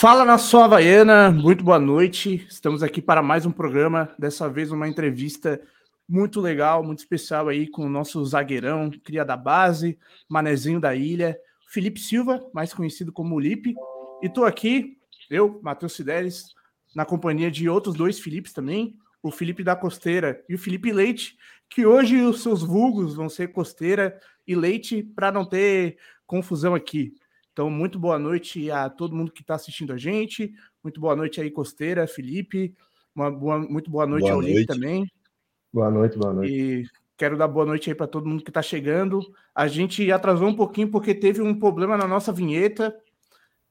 Fala na sua Havaiana, muito boa noite. Estamos aqui para mais um programa, dessa vez uma entrevista muito legal, muito especial aí com o nosso zagueirão, cria da base, manezinho da ilha, Felipe Silva, mais conhecido como Lipe. E estou aqui, eu, Matheus Sideres, na companhia de outros dois Filipes também, o Felipe da Costeira e o Felipe Leite, que hoje os seus vulgos vão ser Costeira e Leite para não ter confusão aqui. Então, muito boa noite a todo mundo que está assistindo a gente. Muito boa noite aí, Costeira, Felipe. Uma boa, muito boa noite boa ao Link também. Boa noite, boa noite. E quero dar boa noite aí para todo mundo que está chegando. A gente atrasou um pouquinho porque teve um problema na nossa vinheta.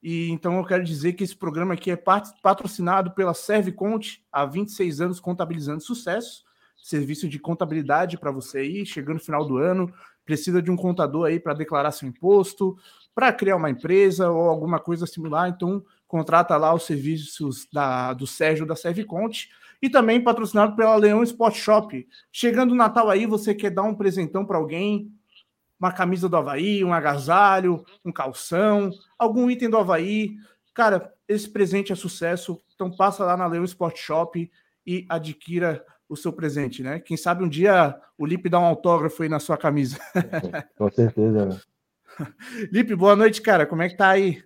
E então eu quero dizer que esse programa aqui é patrocinado pela Serviconte, há 26 anos contabilizando sucesso. Serviço de contabilidade para você aí, chegando no final do ano, precisa de um contador aí para declarar seu imposto, para criar uma empresa ou alguma coisa similar, então contrata lá os serviços da, do Sérgio da Serviconte e também patrocinado pela Leão Sport Shop. Chegando o Natal aí, você quer dar um presentão para alguém, uma camisa do Havaí, um agasalho, um calção, algum item do Havaí. Cara, esse presente é sucesso, então passa lá na Leão Sport Shop e adquira o seu presente, né? Quem sabe um dia o Lipe dá um autógrafo aí na sua camisa. Com certeza, né? Lipe, boa noite, cara. Como é que tá aí?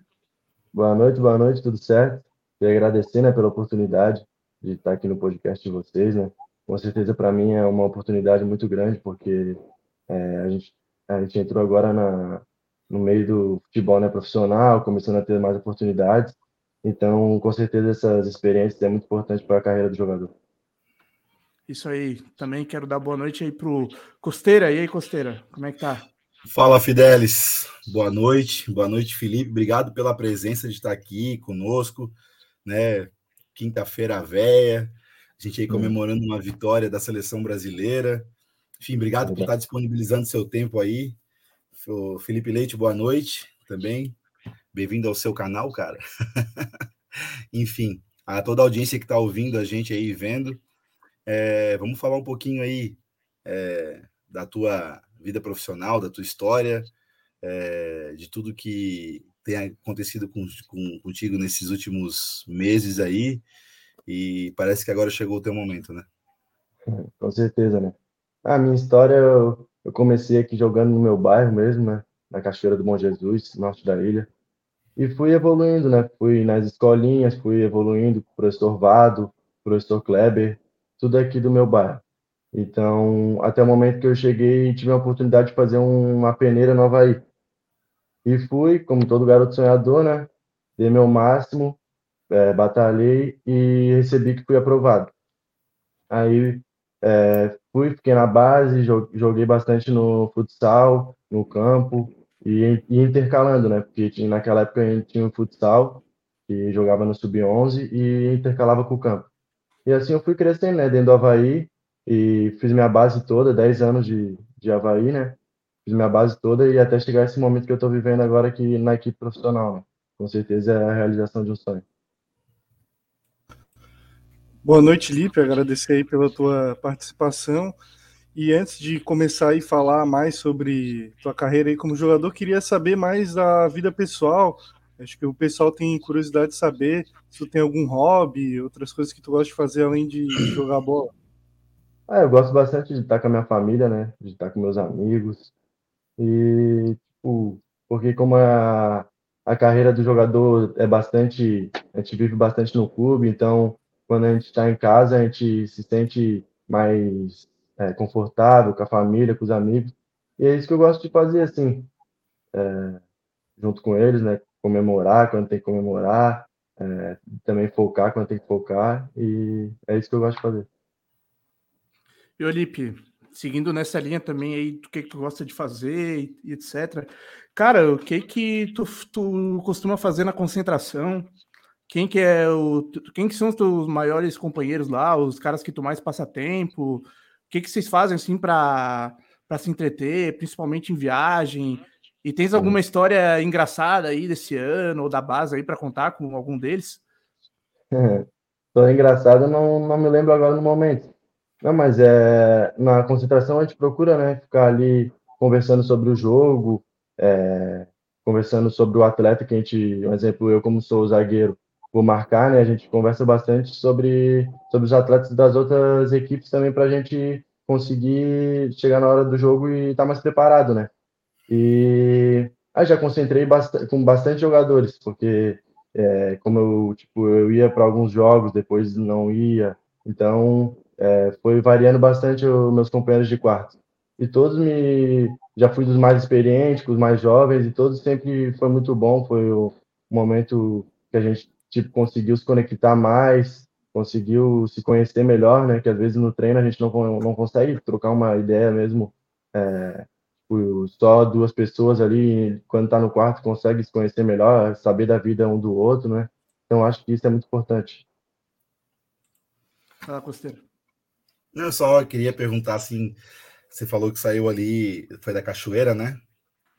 Boa noite, boa noite, tudo certo? Queria agradecer, né, pela oportunidade de estar aqui no podcast de vocês, né? Com certeza para mim é uma oportunidade muito grande, porque é, a, gente, a gente entrou agora na, no meio do futebol né, profissional, começando a ter mais oportunidades. Então, com certeza, essas experiências é muito importante para a carreira do jogador. Isso aí. Também quero dar boa noite aí pro Costeira. E aí, Costeira, como é que tá? Fala, Fidelis. Boa noite. Boa noite, Felipe. Obrigado pela presença de estar aqui conosco, né? Quinta-feira véia. A gente aí comemorando uma vitória da seleção brasileira. Enfim, obrigado por estar disponibilizando seu tempo aí. O Felipe Leite, boa noite também. Bem-vindo ao seu canal, cara. Enfim, a toda a audiência que está ouvindo a gente aí vendo. É, vamos falar um pouquinho aí é, da tua vida profissional, da tua história, é, de tudo que tem acontecido com, com, contigo nesses últimos meses aí. E parece que agora chegou o teu momento, né? Com certeza, né? A minha história, eu, eu comecei aqui jogando no meu bairro mesmo, né? Na Cachoeira do Bom Jesus, norte da ilha. E fui evoluindo, né? Fui nas escolinhas, fui evoluindo com o professor Vado, professor Kleber, tudo aqui do meu bairro. Então, até o momento que eu cheguei, tive a oportunidade de fazer uma peneira no Havaí. E fui, como todo garoto sonhador, né? Dei meu máximo, é, batalhei e recebi que fui aprovado. Aí é, fui, fiquei na base, joguei bastante no futsal, no campo e, e intercalando, né? Porque tinha, naquela época a gente tinha o futsal, que jogava no sub-11 e intercalava com o campo. E assim eu fui crescendo, né? Dentro do Havaí, e fiz minha base toda, 10 anos de, de Havaí, né? Fiz minha base toda e até chegar esse momento que eu estou vivendo agora aqui na equipe profissional, né? Com certeza é a realização de um sonho. Boa noite, Lipe. Agradecer aí pela tua participação. E antes de começar a falar mais sobre tua carreira aí como jogador, queria saber mais da vida pessoal. Acho que o pessoal tem curiosidade de saber se tu tem algum hobby, outras coisas que tu gosta de fazer além de jogar bola. Ah, eu gosto bastante de estar com a minha família, né? De estar com meus amigos. E, tipo, porque como a, a carreira do jogador é bastante, a gente vive bastante no clube, então quando a gente está em casa, a gente se sente mais é, confortável com a família, com os amigos. E é isso que eu gosto de fazer, assim, é, junto com eles, né? Comemorar quando tem que comemorar, é, também focar quando tem que focar, e é isso que eu gosto de fazer. E Olipe, seguindo nessa linha também aí do que, que tu gosta de fazer e, etc. Cara, o que que tu, tu costuma fazer na concentração? Quem que é o quem que são os teus maiores companheiros lá, os caras que tu mais passa tempo? O que que vocês fazem assim para para se entreter, principalmente em viagem? E tens alguma história engraçada aí desse ano ou da base aí para contar com algum deles? História engraçada não, não me lembro agora no momento. Não, mas é, na concentração a gente procura, né, ficar ali conversando sobre o jogo, é, conversando sobre o atleta que a gente, um exemplo, eu como sou zagueiro, por marcar, né? A gente conversa bastante sobre, sobre os atletas das outras equipes também para a gente conseguir chegar na hora do jogo e estar tá mais preparado, né? E aí já concentrei bastante, com bastante jogadores, porque é, como eu, tipo, eu ia para alguns jogos, depois não ia, então é, foi variando bastante os meus companheiros de quarto. E todos me. Já fui dos mais experientes, os mais jovens, e todos sempre foi muito bom. Foi o momento que a gente tipo, conseguiu se conectar mais, conseguiu se conhecer melhor, né? Que às vezes no treino a gente não, não consegue trocar uma ideia mesmo. É, só duas pessoas ali, quando está no quarto, consegue se conhecer melhor, saber da vida um do outro, né? Então acho que isso é muito importante. Fala, Costeiro. Eu só queria perguntar assim, você falou que saiu ali, foi da Cachoeira, né?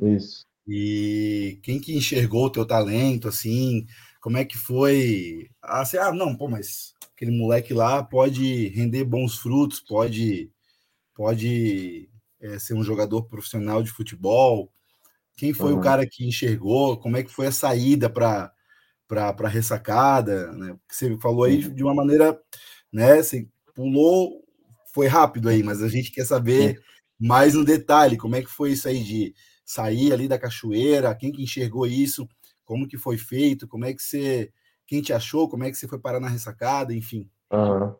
Isso. E quem que enxergou o teu talento, assim, como é que foi? Ah, assim, ah, não, pô, mas aquele moleque lá pode render bons frutos, pode, pode é, ser um jogador profissional de futebol. Quem foi uhum. o cara que enxergou? Como é que foi a saída para para ressacada? Né? Você falou aí de uma maneira, né? Você pulou foi rápido aí, mas a gente quer saber mais no detalhe, como é que foi isso aí de sair ali da cachoeira, quem que enxergou isso, como que foi feito, como é que você, quem te achou, como é que você foi parar na ressacada, enfim. Uhum.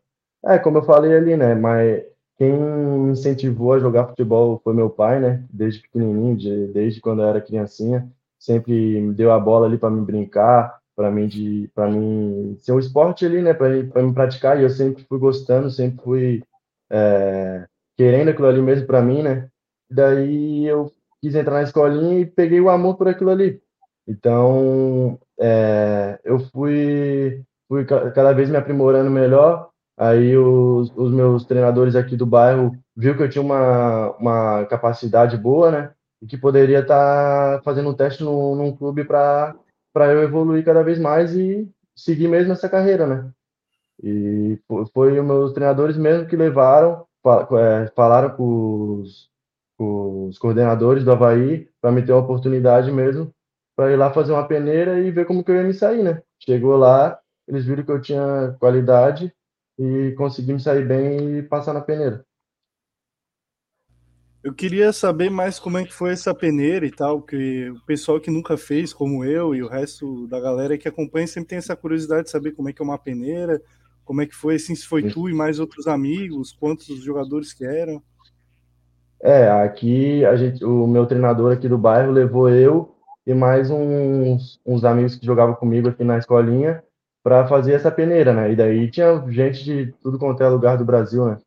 É, como eu falei ali, né, mas quem me incentivou a jogar futebol foi meu pai, né, desde pequenininho, de, desde quando eu era criancinha, sempre me deu a bola ali para me brincar, para mim de para mim ser um esporte ali, né, para me praticar, e eu sempre fui gostando, sempre fui é, querendo aquilo ali mesmo para mim, né? Daí eu quis entrar na escolinha e peguei o amor por aquilo ali. Então, é, eu fui, fui cada vez me aprimorando melhor. Aí os, os meus treinadores aqui do bairro viu que eu tinha uma, uma capacidade boa, né? E que poderia estar tá fazendo um teste no, num clube para eu evoluir cada vez mais e seguir mesmo essa carreira, né? E foi os meus treinadores mesmo que levaram, é, falaram com os, com os coordenadores do Havaí para me ter uma oportunidade mesmo para ir lá fazer uma peneira e ver como que eu ia me sair, né? Chegou lá, eles viram que eu tinha qualidade e consegui me sair bem e passar na peneira. Eu queria saber mais como é que foi essa peneira e tal, que o pessoal que nunca fez, como eu e o resto da galera que acompanha, sempre tem essa curiosidade de saber como é que é uma peneira, como é que foi, assim, se foi tu e mais outros amigos, quantos jogadores que eram? É, aqui a gente, o meu treinador aqui do bairro levou eu e mais uns, uns amigos que jogavam comigo aqui na escolinha para fazer essa peneira, né? E daí tinha gente de tudo quanto é lugar do Brasil, né?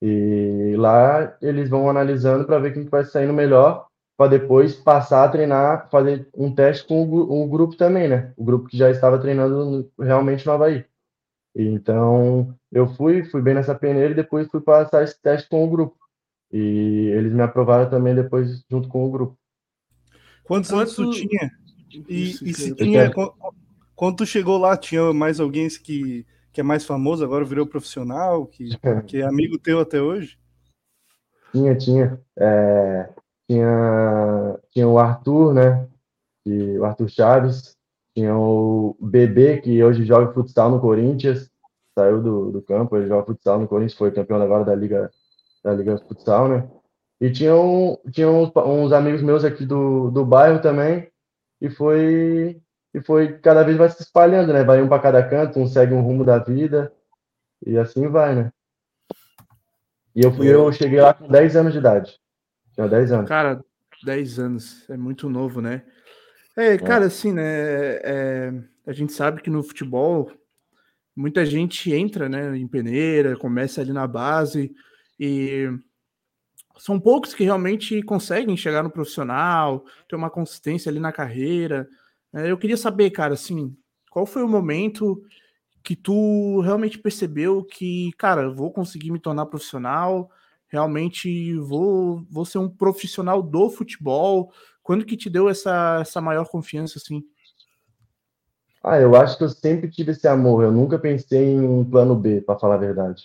E lá eles vão analisando para ver quem vai saindo melhor, para depois passar a treinar, fazer um teste com o, o, grupo também, né? O grupo que já estava treinando realmente no Havaí. Então, eu fui, fui bem nessa peneira e depois fui passar esse teste com o grupo. E eles me aprovaram também depois junto com o grupo. Quantos anos tu tinha? E, e se tinha, quando tu chegou lá, tinha mais alguém que, que é mais famoso, agora virou profissional, que, que é amigo teu até hoje? Tinha, tinha. É, tinha, tinha o Arthur, né? E o Arthur Chaves, tinha o Bebê, que hoje joga futsal no Corinthians, saiu do, do campo, ele joga futsal no Corinthians, foi campeão agora da Liga, da Liga Futsal, né? E tinha, um, tinha uns, uns amigos meus aqui do, do bairro também, e foi, e foi cada vez vai se espalhando, né? Vai um para cada canto, um segue um rumo da vida, e assim vai, né? E eu, fui, eu cheguei lá com 10 anos de idade. Tinha 10 anos. Cara, 10 anos, é muito novo, né? É, é, cara, assim, né? É, a gente sabe que no futebol muita gente entra, né, em peneira, começa ali na base e são poucos que realmente conseguem chegar no profissional, ter uma consistência ali na carreira. É, eu queria saber, cara, assim, qual foi o momento que tu realmente percebeu que, cara, vou conseguir me tornar profissional, realmente vou, vou ser um profissional do futebol, quando que te deu essa, essa maior confiança, assim? Ah, eu acho que eu sempre tive esse amor. Eu nunca pensei em um plano B, para falar a verdade.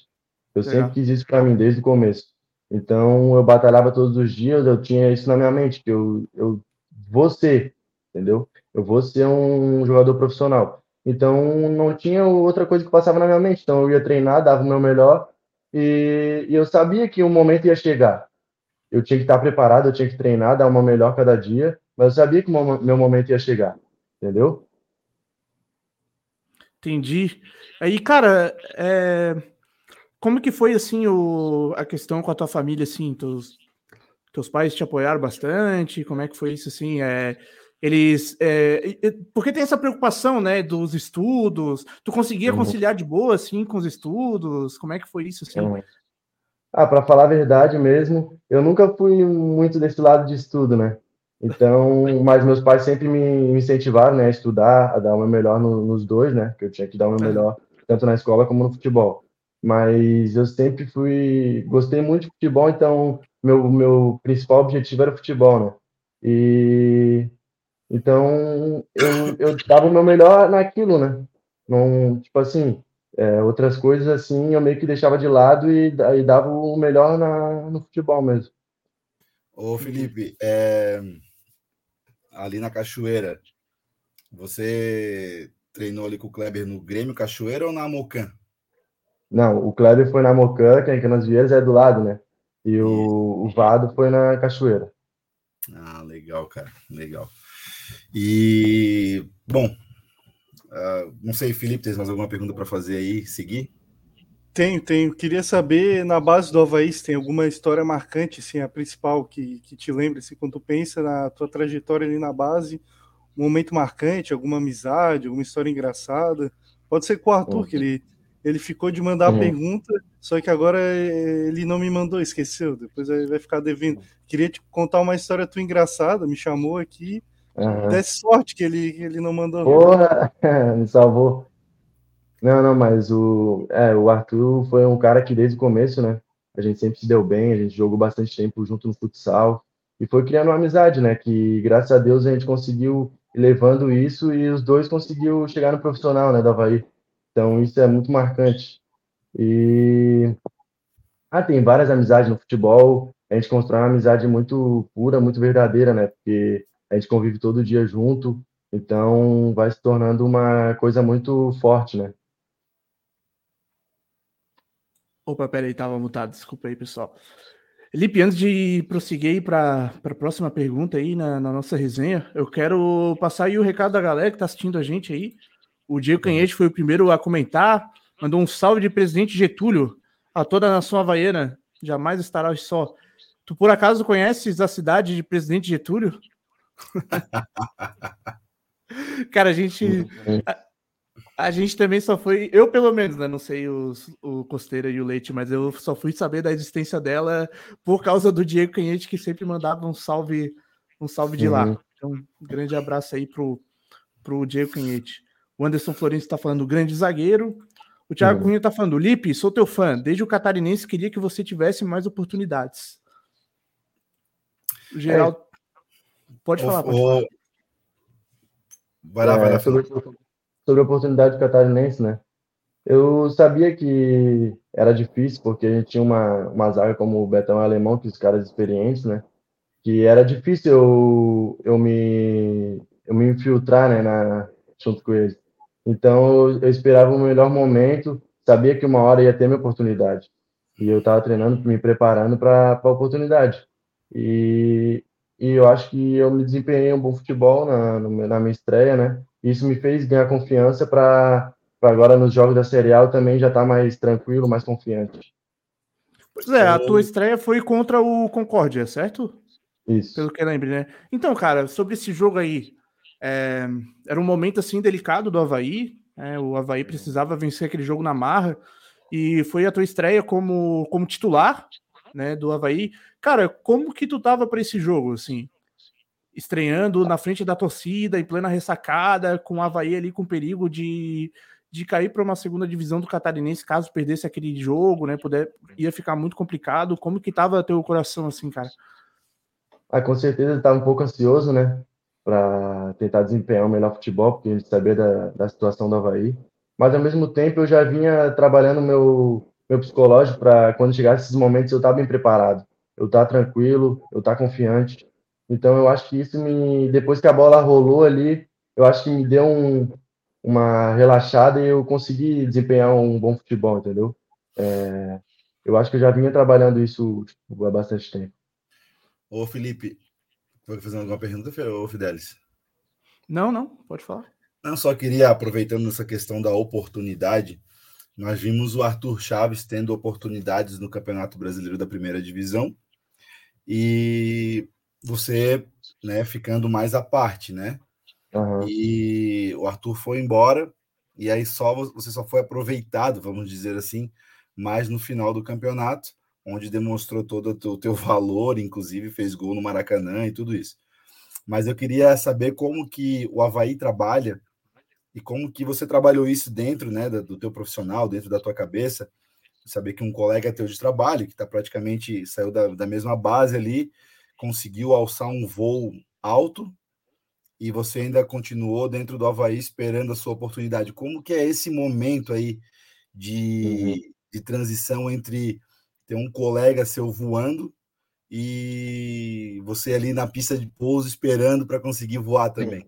Eu sempre quis isso para mim desde o começo. Então eu batalhava todos os dias. Eu tinha isso na minha mente que eu, eu vou ser, entendeu? Eu vou ser um jogador profissional. Então não tinha outra coisa que passava na minha mente. Então eu ia treinar, dava o meu melhor e, e eu sabia que o momento ia chegar. Eu tinha que estar preparado, eu tinha que treinar, dar uma melhor cada dia, mas eu sabia que o meu momento ia chegar, entendeu? Entendi. Aí, cara, é... como que foi assim o... a questão com a tua família, assim, teus, teus pais te apoiaram bastante? Como é que foi isso, assim? É eles é, porque tem essa preocupação né dos estudos tu conseguia conciliar de boa assim com os estudos como é que foi isso assim. Ah para falar a verdade mesmo eu nunca fui muito desse lado de estudo né? Então mas meus pais sempre me incentivaram né a estudar a dar o meu melhor no, nos dois né? Que eu tinha que dar o meu melhor tanto na escola como no futebol. Mas eu sempre fui gostei muito de futebol então meu meu principal objetivo era o futebol né? E então, eu, eu dava o meu melhor naquilo, né? Não, tipo assim, é, outras coisas assim, eu meio que deixava de lado e, e dava o melhor na, no futebol mesmo. Ô, Felipe, é, ali na Cachoeira, você treinou ali com o Kleber no Grêmio Cachoeira ou na Mocan? Não, o Kleber foi na Mocan, que é em Canas Vieiras é do lado, né? E o, o Vado foi na Cachoeira. Ah, legal, cara, legal. E, bom, uh, não sei, Felipe, tem mais alguma pergunta para fazer aí, seguir? Tenho, tenho. Queria saber, na base do Havaí, se tem alguma história marcante, assim, a principal, que, que te lembra, assim, quando tu pensa na tua trajetória ali na base, um momento marcante, alguma amizade, alguma história engraçada. Pode ser com o Arthur, uhum. que ele, ele ficou de mandar uhum. a pergunta, só que agora eh, ele não me mandou, esqueceu, depois vai ficar devendo. Queria te contar uma história tua engraçada, me chamou aqui, Uhum. Desse sorte que ele, ele não mandou. Porra, me salvou. Não, não, mas o, é, o Arthur foi um cara que desde o começo, né? A gente sempre se deu bem, a gente jogou bastante tempo junto no futsal e foi criando uma amizade, né? Que graças a Deus a gente conseguiu levando isso e os dois conseguiu chegar no profissional, né, da Havaí. Então isso é muito marcante. E ah, tem várias amizades no futebol. A gente constrói uma amizade muito pura, muito verdadeira, né? Porque a gente convive todo dia junto, então vai se tornando uma coisa muito forte, né? Opa, peraí, tava mutado, desculpa aí, pessoal. Lipe, antes de prosseguir para a próxima pergunta aí na, na, nossa resenha, eu quero passar aí o recado da galera que está assistindo a gente aí. O Diego Canhete foi o primeiro a comentar, mandou um salve de presidente Getúlio a toda a nação havaiana, jamais estará só. Tu por acaso conheces a cidade de Presidente Getúlio? Cara, a gente. Uhum. A, a, gente também só foi. Eu, pelo menos, né? Não sei os, o Costeira e o Leite, mas eu só fui saber da existência dela por causa do Diego Canhete, que sempre mandava um salve, um salve de lá. Então, um grande abraço aí pro, pro Diego Canhete. O Anderson Florencio está falando grande zagueiro. O Thiago uhum. Cunha está falando, Lipe, sou teu fã. Desde o Catarinense queria que você tivesse mais oportunidades. O Geraldo. É. Pode falar, pode o... falar. Vai lá, é, vai lá. Sobre, sobre a oportunidade catarinense, né? Eu sabia que era difícil, porque a gente tinha uma, uma zaga como o Betão Alemão, que os caras experientes, né? Que era difícil eu, eu, me, eu me infiltrar, né, na, junto com eles. Então, eu, esperava o melhor momento, sabia que uma hora ia ter minha oportunidade. E eu estava treinando, me preparando para a oportunidade. E e eu acho que eu me desempenhei um bom futebol na, na minha estreia, né? Isso me fez ganhar confiança para agora nos jogos da Série A também já estar tá mais tranquilo, mais confiante. Pois é, a tua estreia foi contra o Concórdia, certo? Isso. Pelo que eu lembro, né? Então, cara, sobre esse jogo aí, é, era um momento assim delicado do Havaí. É, o Havaí precisava vencer aquele jogo na marra. E foi a tua estreia como, como titular né, do Havaí. Cara, como que tu tava para esse jogo, assim? Estreando na frente da torcida, em plena ressacada, com o Havaí ali com perigo de, de cair para uma segunda divisão do Catarinense, caso perdesse aquele jogo, né? Puder, ia ficar muito complicado. Como que tava teu coração, assim, cara? Ah, com certeza estava um pouco ansioso, né? Para tentar desempenhar o melhor futebol, porque gente sabia da, da situação do Havaí. Mas ao mesmo tempo eu já vinha trabalhando meu, meu psicológico para quando chegasse esses momentos eu estar bem preparado eu estar tá tranquilo, eu estar tá confiante. Então eu acho que isso me, depois que a bola rolou ali, eu acho que me deu um, uma relaxada e eu consegui desempenhar um bom futebol, entendeu? É, eu acho que eu já vinha trabalhando isso tipo, há bastante tempo. Ô, Felipe, foi fazer alguma pergunta, ô Fidelis? Não, não, pode falar. Não, só queria, aproveitando essa questão da oportunidade, nós vimos o Arthur Chaves tendo oportunidades no Campeonato Brasileiro da Primeira Divisão e você, né, ficando mais à parte, né? Uhum. E o Arthur foi embora e aí só você só foi aproveitado, vamos dizer assim, mais no final do campeonato, onde demonstrou todo o teu valor, inclusive fez gol no Maracanã e tudo isso. Mas eu queria saber como que o Havaí trabalha e como que você trabalhou isso dentro né, do teu profissional, dentro da tua cabeça, saber que um colega teu de trabalho, que está praticamente, saiu da, da mesma base ali, conseguiu alçar um voo alto e você ainda continuou dentro do Havaí esperando a sua oportunidade. Como que é esse momento aí de, uhum. de transição entre ter um colega seu voando e você ali na pista de pouso esperando para conseguir voar também?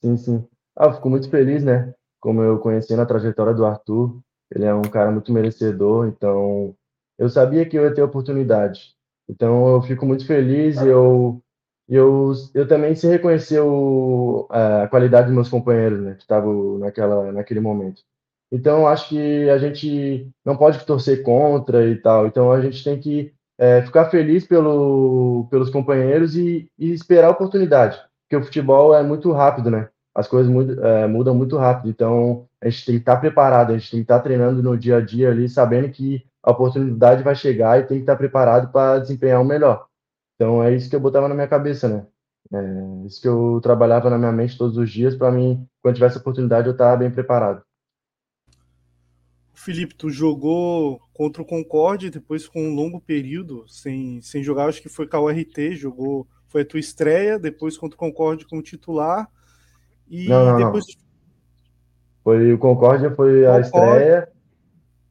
Sim, sim. Ah, fico muito feliz, né? Como eu conheci na trajetória do Arthur, ele é um cara muito merecedor, então eu sabia que eu ia ter oportunidade. Então eu fico muito feliz e eu eu, eu também se reconheceu a qualidade dos meus companheiros, né, que estavam naquela, naquele momento. Então, acho que a gente não pode torcer contra e tal. Então, a gente tem que é, ficar feliz pelo, pelos companheiros e, e, esperar a oportunidade. Porque o futebol é muito rápido, né? As coisas mudam, é, mudam muito rápido. Então, a gente tem que estar preparado, a gente tem que estar treinando no dia a dia ali, sabendo que a oportunidade vai chegar e tem que estar preparado para desempenhar o melhor. Então é isso que eu botava na minha cabeça, né? É isso que eu trabalhava na minha mente todos os dias para mim, quando tivesse oportunidade, eu estar bem preparado. Felipe, tu jogou contra o Concorde, depois com um longo período sem, sem jogar, acho que foi com a URT, jogou, foi a tua estreia, depois contra o Concorde como titular, e não, não, depois... Não. Foi o Concórdia, foi a estreia,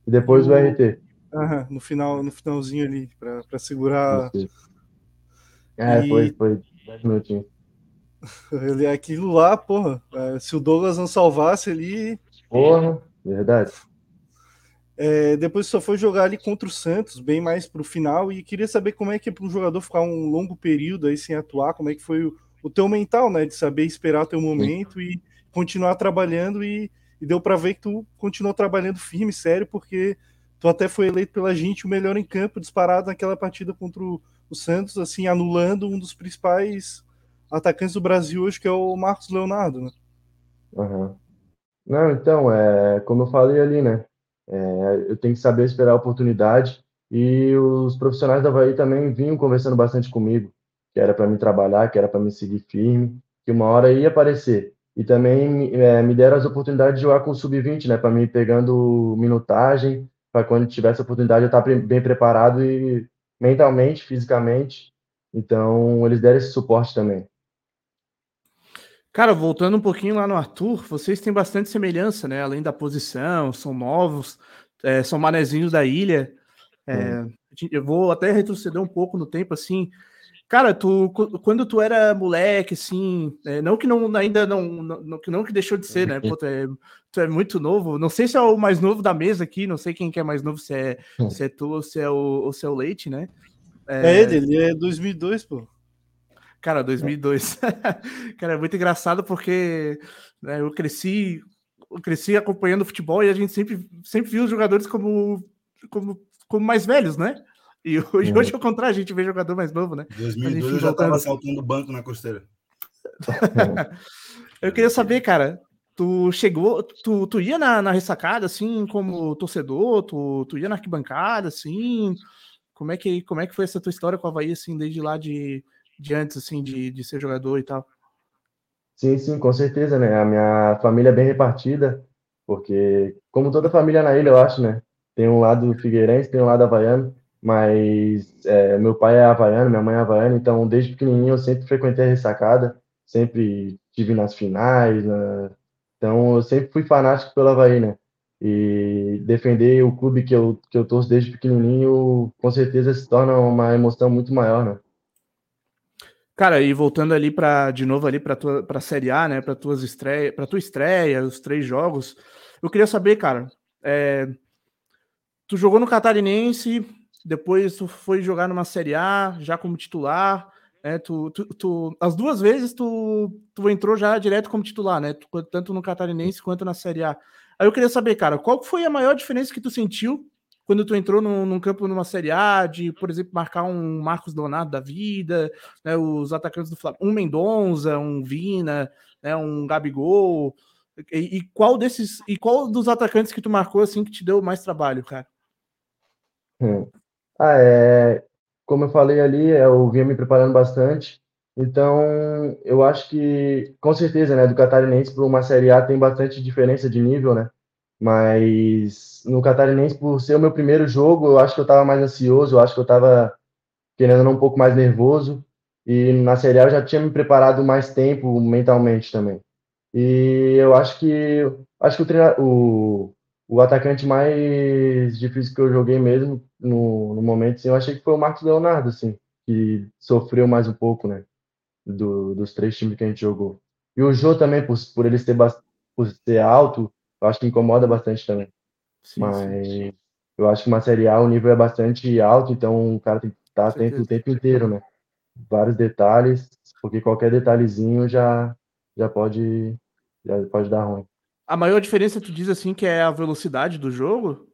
e depois o, o RT. Aham, no, final, no finalzinho ali, para segurar... É, e... foi, foi 10 minutinhos. Ele, aquilo lá, porra, é, se o Douglas não salvasse ali. Porra, verdade. É, depois só foi jogar ali contra o Santos, bem mais pro final, e queria saber como é que é para um jogador ficar um longo período aí sem atuar, como é que foi o, o teu mental, né? De saber esperar teu momento Sim. e continuar trabalhando, e, e deu para ver que tu continuou trabalhando firme, sério, porque tu até foi eleito pela gente o melhor em campo, disparado naquela partida contra o, o Santos, assim, anulando um dos principais atacantes do Brasil hoje, que é o Marcos Leonardo, né? Uhum. Não, então, é, como eu falei ali, né? É, eu tenho que saber esperar a oportunidade e os profissionais da Havaí também vinham conversando bastante comigo, que era para me trabalhar, que era para me seguir firme, que uma hora ia aparecer. E também é, me deram as oportunidades de jogar com o Sub-20, né? Para mim pegando minutagem, para quando tivesse a oportunidade eu estar bem preparado e mentalmente, fisicamente. Então, eles deram esse suporte também. Cara, voltando um pouquinho lá no Arthur, vocês têm bastante semelhança, né? Além da posição, são novos, é, são manezinhos da ilha. É, eu vou até retroceder um pouco no tempo, assim. Cara, tu, quando tu era moleque, assim, é, não que não ainda não, não, que não que deixou de ser, né? Pô, tu, é, tu é muito novo. Não sei se é o mais novo da mesa aqui, não sei quem que é mais novo, se é, hum. se é tu ou se é o, ou se é o Leite, né? É, é ele, ele é 2002, pô. Cara, 2002. Cara, é muito engraçado porque né, eu cresci, eu cresci acompanhando futebol e a gente sempre, sempre viu os jogadores como, como, como mais velhos, né? E hoje, hoje, ao contrário, a gente vê jogador mais novo, né? 2002 eu já estava saltando banco na costeira. eu queria saber, cara, tu chegou, tu, tu ia na, na ressacada, assim, como torcedor, tu, tu ia na arquibancada, assim, como é que, como é que foi essa tua história com o Havaí, assim, desde lá de, de antes, assim, de, de ser jogador e tal? Sim, sim, com certeza, né? A minha família é bem repartida, porque, como toda família na ilha, eu acho, né? Tem um lado figueirense, tem um lado havaiano, mas é, meu pai é havaiano, minha mãe é havaiana, então desde pequenininho eu sempre frequentei a ressacada, sempre tive nas finais, na... então eu sempre fui fanático pelo Havaí, né? E defender o clube que eu, que eu torço desde pequenininho, com certeza se torna uma emoção muito maior, né? Cara, e voltando ali para de novo ali para tua Série A, né, para tuas estreias, para tua estreia, os três jogos, eu queria saber, cara, é, tu jogou no Catarinense, depois tu foi jogar numa Série A, já como titular, né? Tu, tu, tu, as duas vezes tu, tu entrou já direto como titular, né? Tanto no Catarinense quanto na Série A. Aí eu queria saber, cara, qual foi a maior diferença que tu sentiu quando tu entrou num, num campo numa Série A, de, por exemplo, marcar um Marcos Leonardo da vida, né? Os atacantes do Flamengo, um Mendonça, um Vina, né? Um Gabigol. E, e, qual desses e qual dos atacantes que tu marcou assim que te deu mais trabalho, cara? Hum. Ah, é, como eu falei ali, eu vinha me preparando bastante. Então, eu acho que, com certeza, né, do Catarinense para uma Série A tem bastante diferença de nível, né? Mas no Catarinense, por ser o meu primeiro jogo, eu acho que eu estava mais ansioso, eu acho que eu estava querendo um pouco mais nervoso. E na Série A eu já tinha me preparado mais tempo mentalmente também. E eu acho que acho que o, o, o atacante mais difícil que eu joguei mesmo no, no momento, assim, eu achei que foi o Marcos Leonardo, assim, que sofreu mais um pouco, né, do, dos três times que a gente jogou. E o Jô também, por, por ele ser, por ser alto, eu acho que incomoda bastante também. Sim, Mas sim. eu acho que uma Série A o nível é bastante alto, então o cara tem que estar atento o tempo inteiro, né? Vários detalhes, porque qualquer detalhezinho já, já, pode, já pode dar ruim. A maior diferença, tu diz assim, que é a velocidade do jogo?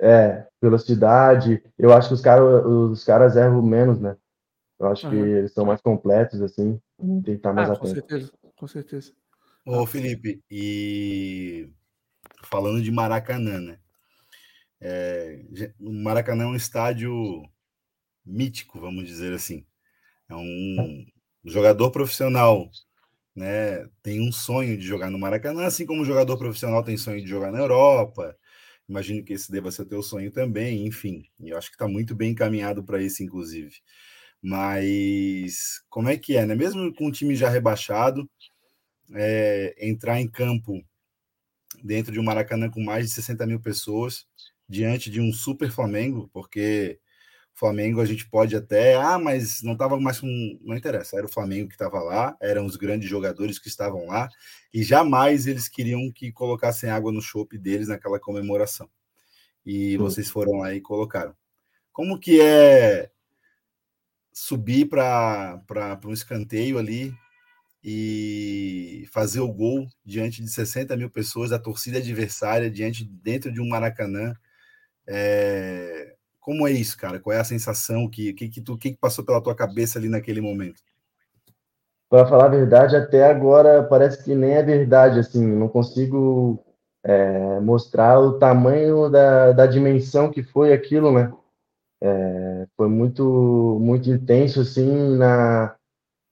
É, velocidade. Eu acho que os, cara, os caras erram menos, né? Eu acho uhum. que eles são mais completos, assim. Tem que estar mais ah, atento. Com certeza, com certeza. Ô, Felipe, e falando de Maracanã, né? É, o Maracanã é um estádio mítico, vamos dizer assim. É um jogador profissional né, tem um sonho de jogar no Maracanã, assim como o jogador profissional tem sonho de jogar na Europa. Imagino que esse deva ser o teu sonho também, enfim. Eu acho que está muito bem encaminhado para isso, inclusive. Mas como é que é, né? Mesmo com o time já rebaixado, é, entrar em campo dentro de um Maracanã com mais de 60 mil pessoas, diante de um super Flamengo, porque Flamengo a gente pode até, ah, mas não estava mais com. Não interessa, era o Flamengo que estava lá, eram os grandes jogadores que estavam lá, e jamais eles queriam que colocassem água no chope deles naquela comemoração. E vocês foram lá e colocaram. Como que é subir para um escanteio ali e fazer o gol diante de 60 mil pessoas, a torcida adversária, diante dentro de um Maracanã? É, como é isso, cara? Qual é a sensação? Que, que, que, tu, que passou pela tua cabeça ali naquele momento? Para falar a verdade, até agora parece que nem é verdade, assim, não consigo é, mostrar o tamanho da, da dimensão que foi aquilo, né? É, foi muito muito intenso, assim, na,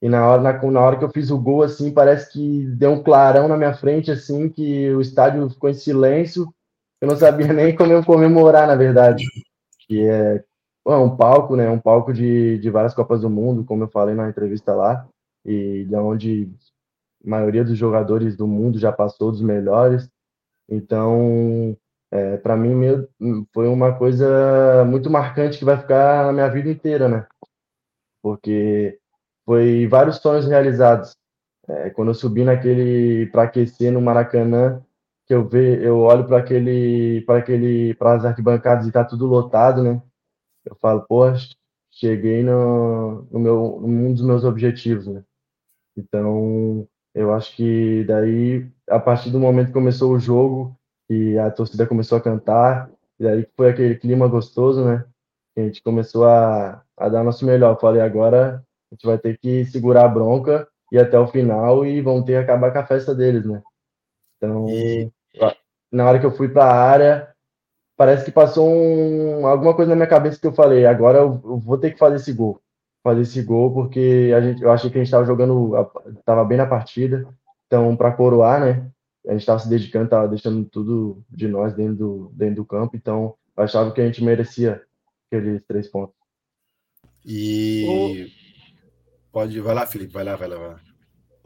e na hora, na, na hora que eu fiz o gol, assim, parece que deu um clarão na minha frente, assim, que o estádio ficou em silêncio, eu não sabia nem como eu comemorar, na verdade que é, é um palco, né? Um palco de, de várias Copas do Mundo, como eu falei na entrevista lá, e de onde a maioria dos jogadores do mundo já passou dos melhores. Então, é, para mim, meu, foi uma coisa muito marcante que vai ficar na minha vida inteira, né? Porque foi vários sonhos realizados. É, quando eu subi naquele para aquecer no Maracanã, que eu ve, eu olho para aquele, para aquele, para as arquibancadas e tá tudo lotado, né? Eu falo, pô, cheguei no, no meu, num dos meus objetivos, né? Então, eu acho que daí, a partir do momento que começou o jogo e a torcida começou a cantar, e daí foi aquele clima gostoso, né? a gente começou a, a dar nosso melhor. Eu falei, agora a gente vai ter que segurar a bronca e até o final e vão ter que acabar com a festa deles, né? Então, e na hora que eu fui para a área, parece que passou um, alguma coisa na minha cabeça que eu falei, agora eu, eu vou ter que fazer esse gol. Fazer esse gol, porque a gente, eu achei que a gente estava jogando, estava bem na partida. Então, para coroar, né? A gente estava se dedicando, estava deixando tudo de nós dentro do, dentro do campo. Então, eu achava que a gente merecia aqueles três pontos. E. Pode, vai lá, Felipe, vai lá, vai lá, vai lá.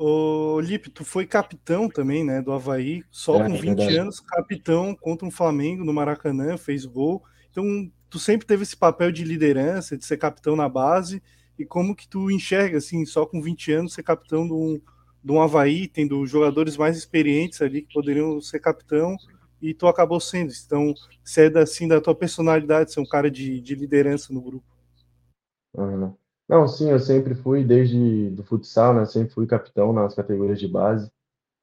Ô, Lipe, tu foi capitão também, né, do Havaí, só é, com 20 verdade. anos, capitão contra um Flamengo no Maracanã, fez gol. Então, tu sempre teve esse papel de liderança, de ser capitão na base. e como que tu enxerga, assim, só com 20 anos, ser capitão de um, de um Havaí, tendo jogadores mais experientes ali que poderiam ser capitão, e tu acabou sendo. Então, se é assim da tua personalidade, ser um cara de, de liderança no grupo. Uhum. Não, sim, eu sempre fui, desde do futsal, né? Sempre fui capitão nas categorias de base.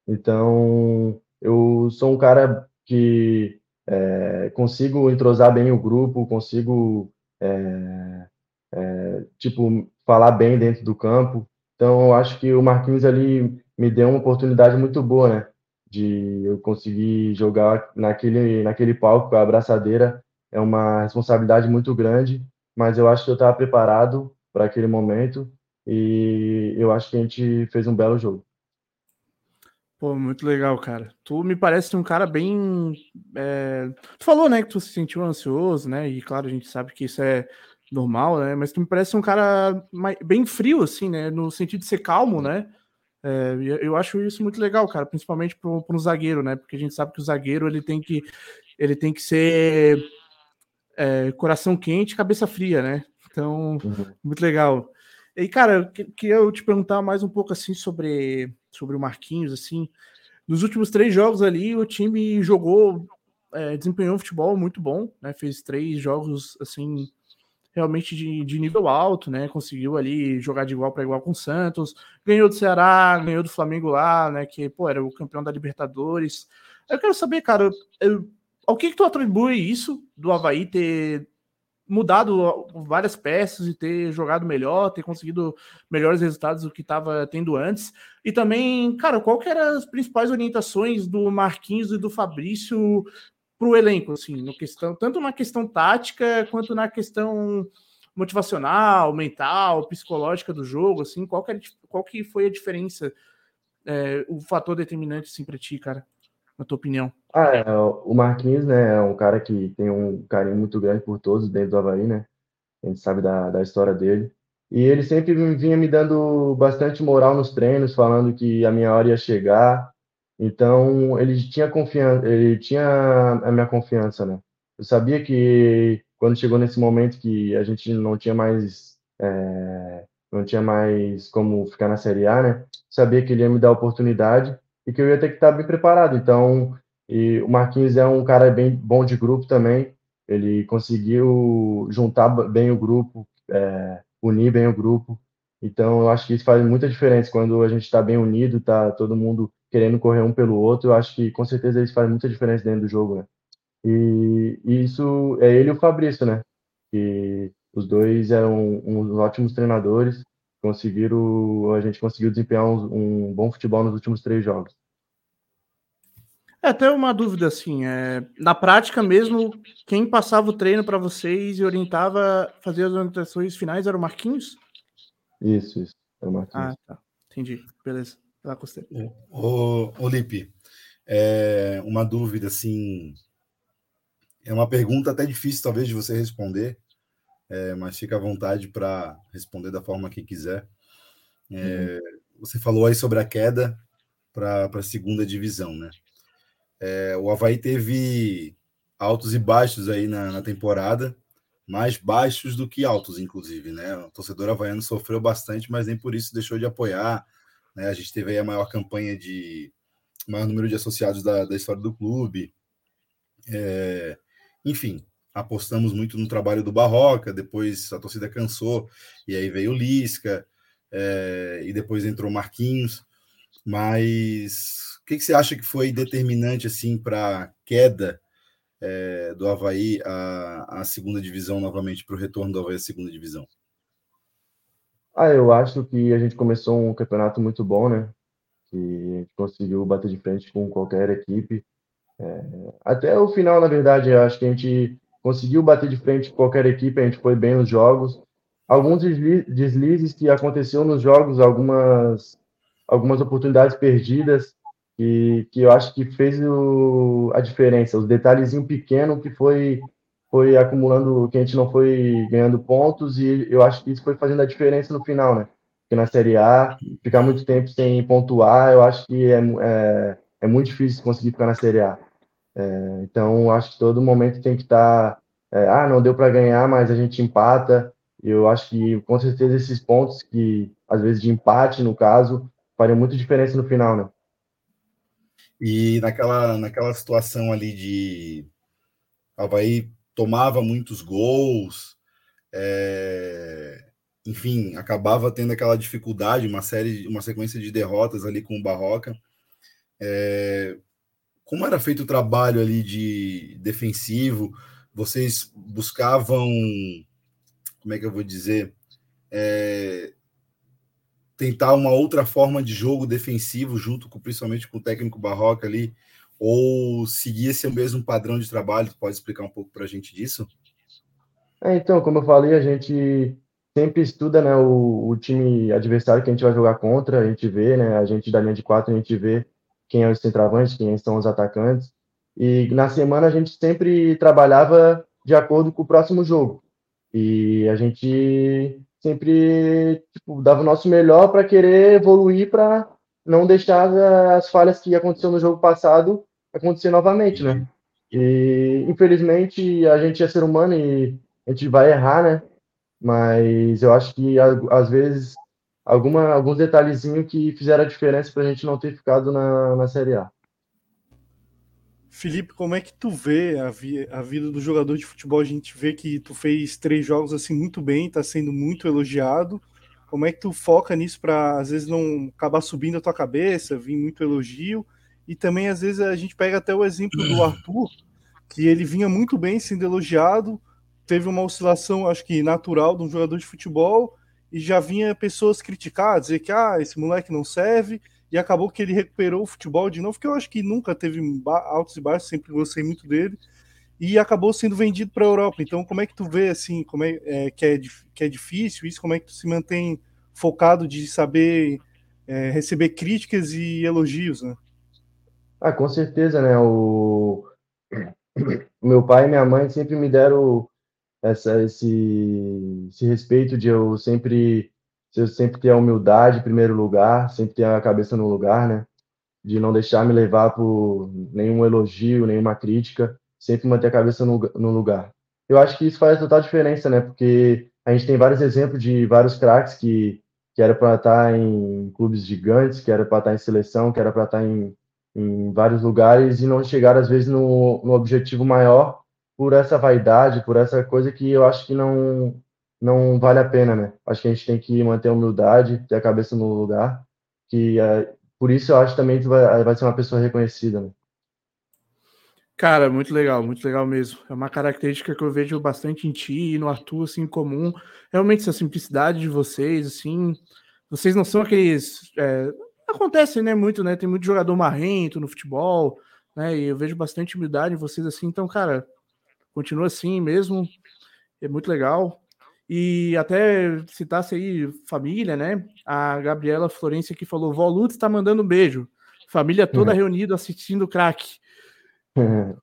Então, eu sou um cara que é, consigo entrosar bem o grupo, consigo, é, é, tipo, falar bem dentro do campo. Então, eu acho que o Marquinhos ali me deu uma oportunidade muito boa, né? De eu conseguir jogar naquele, naquele palco, a abraçadeira é uma responsabilidade muito grande, mas eu acho que eu estava preparado para aquele momento e eu acho que a gente fez um belo jogo. Pô, muito legal, cara. Tu me parece um cara bem. É... Tu falou, né, que tu se sentiu ansioso, né? E claro, a gente sabe que isso é normal, né? Mas tu me parece um cara bem frio, assim, né? No sentido de ser calmo, né? É, eu acho isso muito legal, cara, principalmente para um zagueiro, né? Porque a gente sabe que o zagueiro ele tem que, ele tem que ser é, coração quente, cabeça fria, né? Então, uhum. muito legal. E, cara, eu queria eu te perguntar mais um pouco assim sobre, sobre o Marquinhos, assim. Nos últimos três jogos ali, o time jogou, é, desempenhou um futebol muito bom, né? Fez três jogos assim realmente de, de nível alto, né? Conseguiu ali jogar de igual para igual com o Santos, ganhou do Ceará, ganhou do Flamengo lá, né? Que pô, era o campeão da Libertadores. Eu quero saber, cara, eu, ao que, que tu atribui isso do Havaí ter mudado várias peças e ter jogado melhor, ter conseguido melhores resultados do que estava tendo antes. E também, cara, qual que eram as principais orientações do Marquinhos e do Fabrício para o elenco, assim, no questão, tanto na questão tática quanto na questão motivacional, mental, psicológica do jogo, assim, qual que, era, qual que foi a diferença, é, o fator determinante, assim, para ti, cara, na tua opinião? Ah, é, o Marquinhos, né, é um cara que tem um carinho muito grande por todos dentro do Havaí, né? A gente sabe da, da história dele. E ele sempre vinha me dando bastante moral nos treinos, falando que a minha hora ia chegar. Então, ele tinha confiança, ele tinha a minha confiança, né? Eu sabia que quando chegou nesse momento que a gente não tinha mais é, não tinha mais como ficar na Série A, né? Sabia que ele ia me dar oportunidade e que eu ia ter que estar bem preparado. Então, e o Marquinhos é um cara bem bom de grupo também. Ele conseguiu juntar bem o grupo, é, unir bem o grupo. Então, eu acho que isso faz muita diferença quando a gente está bem unido, está todo mundo querendo correr um pelo outro. Eu acho que com certeza isso faz muita diferença dentro do jogo, né? E, e isso é ele e o Fabrício, né? Que os dois eram uns ótimos treinadores. Conseguiram, a gente conseguiu desempenhar um, um bom futebol nos últimos três jogos. É até uma dúvida assim, é, na prática mesmo, quem passava o treino para vocês e orientava fazer as orientações finais era o Marquinhos? Isso, isso, é o Marquinhos. Ah, tá. Entendi. Beleza. Lá gostei. Ô, ô Lipe, é uma dúvida assim, é uma pergunta até difícil talvez de você responder, é, mas fica à vontade para responder da forma que quiser. É, uhum. Você falou aí sobre a queda para a segunda divisão, né? É, o Havaí teve altos e baixos aí na, na, temporada, mais baixos do que altos, inclusive, né? O torcedor havaiano sofreu bastante, mas nem por isso deixou de apoiar. Né? A gente teve aí a maior campanha de maior número de associados da, da história do clube. É, enfim, apostamos muito no trabalho do Barroca, depois a torcida cansou, e aí veio o Lisca, é, e depois entrou Marquinhos. Mas que, que você acha que foi determinante assim para a queda é, do Havaí à, à segunda divisão novamente, para o retorno do Havaí à segunda divisão? Ah, eu acho que a gente começou um campeonato muito bom, né? Que a gente conseguiu bater de frente com qualquer equipe. É, até o final, na verdade, eu acho que a gente conseguiu bater de frente com qualquer equipe, a gente foi bem nos jogos. Alguns deslizes que aconteceu nos jogos, algumas, algumas oportunidades perdidas, que, que eu acho que fez o, a diferença, os detalhezinhos pequenos que foi foi acumulando, que a gente não foi ganhando pontos e eu acho que isso foi fazendo a diferença no final, né? Porque na Série A, ficar muito tempo sem pontuar, eu acho que é, é, é muito difícil conseguir ficar na Série A. É, então, acho que todo momento tem que estar, tá, é, ah, não deu para ganhar, mas a gente empata eu acho que, com certeza, esses pontos que, às vezes, de empate, no caso, fariam muita diferença no final, né? E naquela, naquela situação ali de Havaí tomava muitos gols, é... enfim, acabava tendo aquela dificuldade, uma série, uma sequência de derrotas ali com o Barroca. É... Como era feito o trabalho ali de defensivo? Vocês buscavam como é que eu vou dizer, é, tentar uma outra forma de jogo defensivo junto com principalmente com o técnico Barroca ali, ou seguir esse mesmo padrão de trabalho? Pode explicar um pouco para a gente disso? É, então, como eu falei, a gente sempre estuda né, o, o, time adversário que a gente vai jogar contra, a gente vê, né, a gente da linha de quatro, a gente vê quem é o centroavante, quem são os atacantes, e na semana a gente sempre trabalhava de acordo com o próximo jogo. E a gente sempre tipo, dava o nosso melhor para querer evoluir para não deixar as falhas que aconteceu no jogo passado acontecer novamente, né? E infelizmente a gente é ser humano e a gente vai errar, né? Mas eu acho que às vezes alguma, alguns detalhezinhos que fizeram a diferença para a gente não ter ficado na, na Série A. Felipe, como é que tu vê a, vi a, vida do jogador de futebol? A gente vê que tu fez três jogos assim muito bem, tá sendo muito elogiado. Como é que tu foca nisso para às vezes não acabar subindo a tua cabeça, vir muito elogio? E também às vezes a gente pega até o exemplo do Arthur, que ele vinha muito bem sendo elogiado, teve uma oscilação, acho que natural de um jogador de futebol e já vinha pessoas criticar, dizer que ah, esse moleque não serve e acabou que ele recuperou o futebol de novo, que eu acho que nunca teve altos e baixos, sempre gostei muito dele, e acabou sendo vendido para a Europa. Então, como é que tu vê assim, como é, é, que, é que é difícil isso? Como é que tu se mantém focado de saber é, receber críticas e elogios, né? Ah, com certeza, né? O meu pai e minha mãe sempre me deram essa, esse, esse respeito de eu sempre eu sempre ter a humildade em primeiro lugar, sempre ter a cabeça no lugar, né? De não deixar me levar por nenhum elogio, nenhuma crítica, sempre manter a cabeça no, no lugar. Eu acho que isso faz total diferença, né? Porque a gente tem vários exemplos de vários craques que, que era para estar em clubes gigantes, que era para estar em seleção, que era para estar em, em vários lugares e não chegar às vezes no, no objetivo maior por essa vaidade, por essa coisa que eu acho que não não vale a pena, né? Acho que a gente tem que manter a humildade, ter a cabeça no lugar, que é, por isso eu acho também que vai, vai ser uma pessoa reconhecida, né? Cara, muito legal, muito legal mesmo. É uma característica que eu vejo bastante em ti e no Arthur, assim, comum. Realmente essa simplicidade de vocês, assim, vocês não são aqueles... É, acontece, né, muito, né? Tem muito jogador marrento no futebol, né? E eu vejo bastante humildade em vocês, assim. Então, cara, continua assim mesmo. É muito legal. E até citasse aí família, né? A Gabriela Florença que falou: Vó Lutz está mandando um beijo. Família toda uhum. reunida assistindo o crack.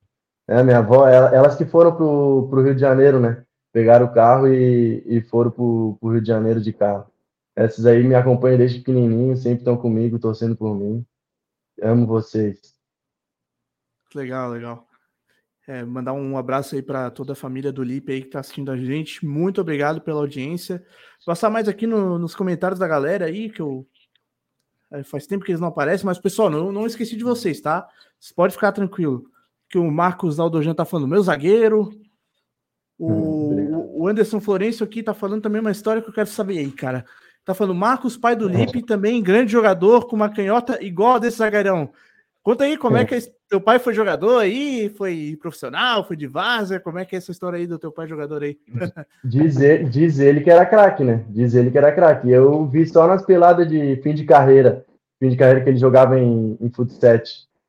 É, minha avó, elas que foram pro, pro Rio de Janeiro, né? Pegaram o carro e, e foram pro, pro Rio de Janeiro de carro. Essas aí me acompanham desde pequenininho, sempre estão comigo, torcendo por mim. Amo vocês. Legal, legal. É, mandar um abraço aí para toda a família do Lipe aí que está assistindo a gente. Muito obrigado pela audiência. Passar mais aqui no, nos comentários da galera aí, que eu. É, faz tempo que eles não aparecem, mas pessoal, não, não esqueci de vocês, tá? Você pode ficar tranquilo. Que o Marcos Aldojan tá falando, meu zagueiro. O, hum, o Anderson Florencio aqui tá falando também uma história que eu quero saber aí, cara. Tá falando, Marcos, pai do Lipe, também grande jogador, com uma canhota igual a desse zagueirão. Conta aí como é, é que teu pai foi jogador aí, foi profissional, foi de vaza, como é que é essa história aí do teu pai jogador aí? Diz ele, diz ele que era craque, né? Diz ele que era craque. Eu vi só nas peladas de fim de carreira, fim de carreira que ele jogava em, em futsal.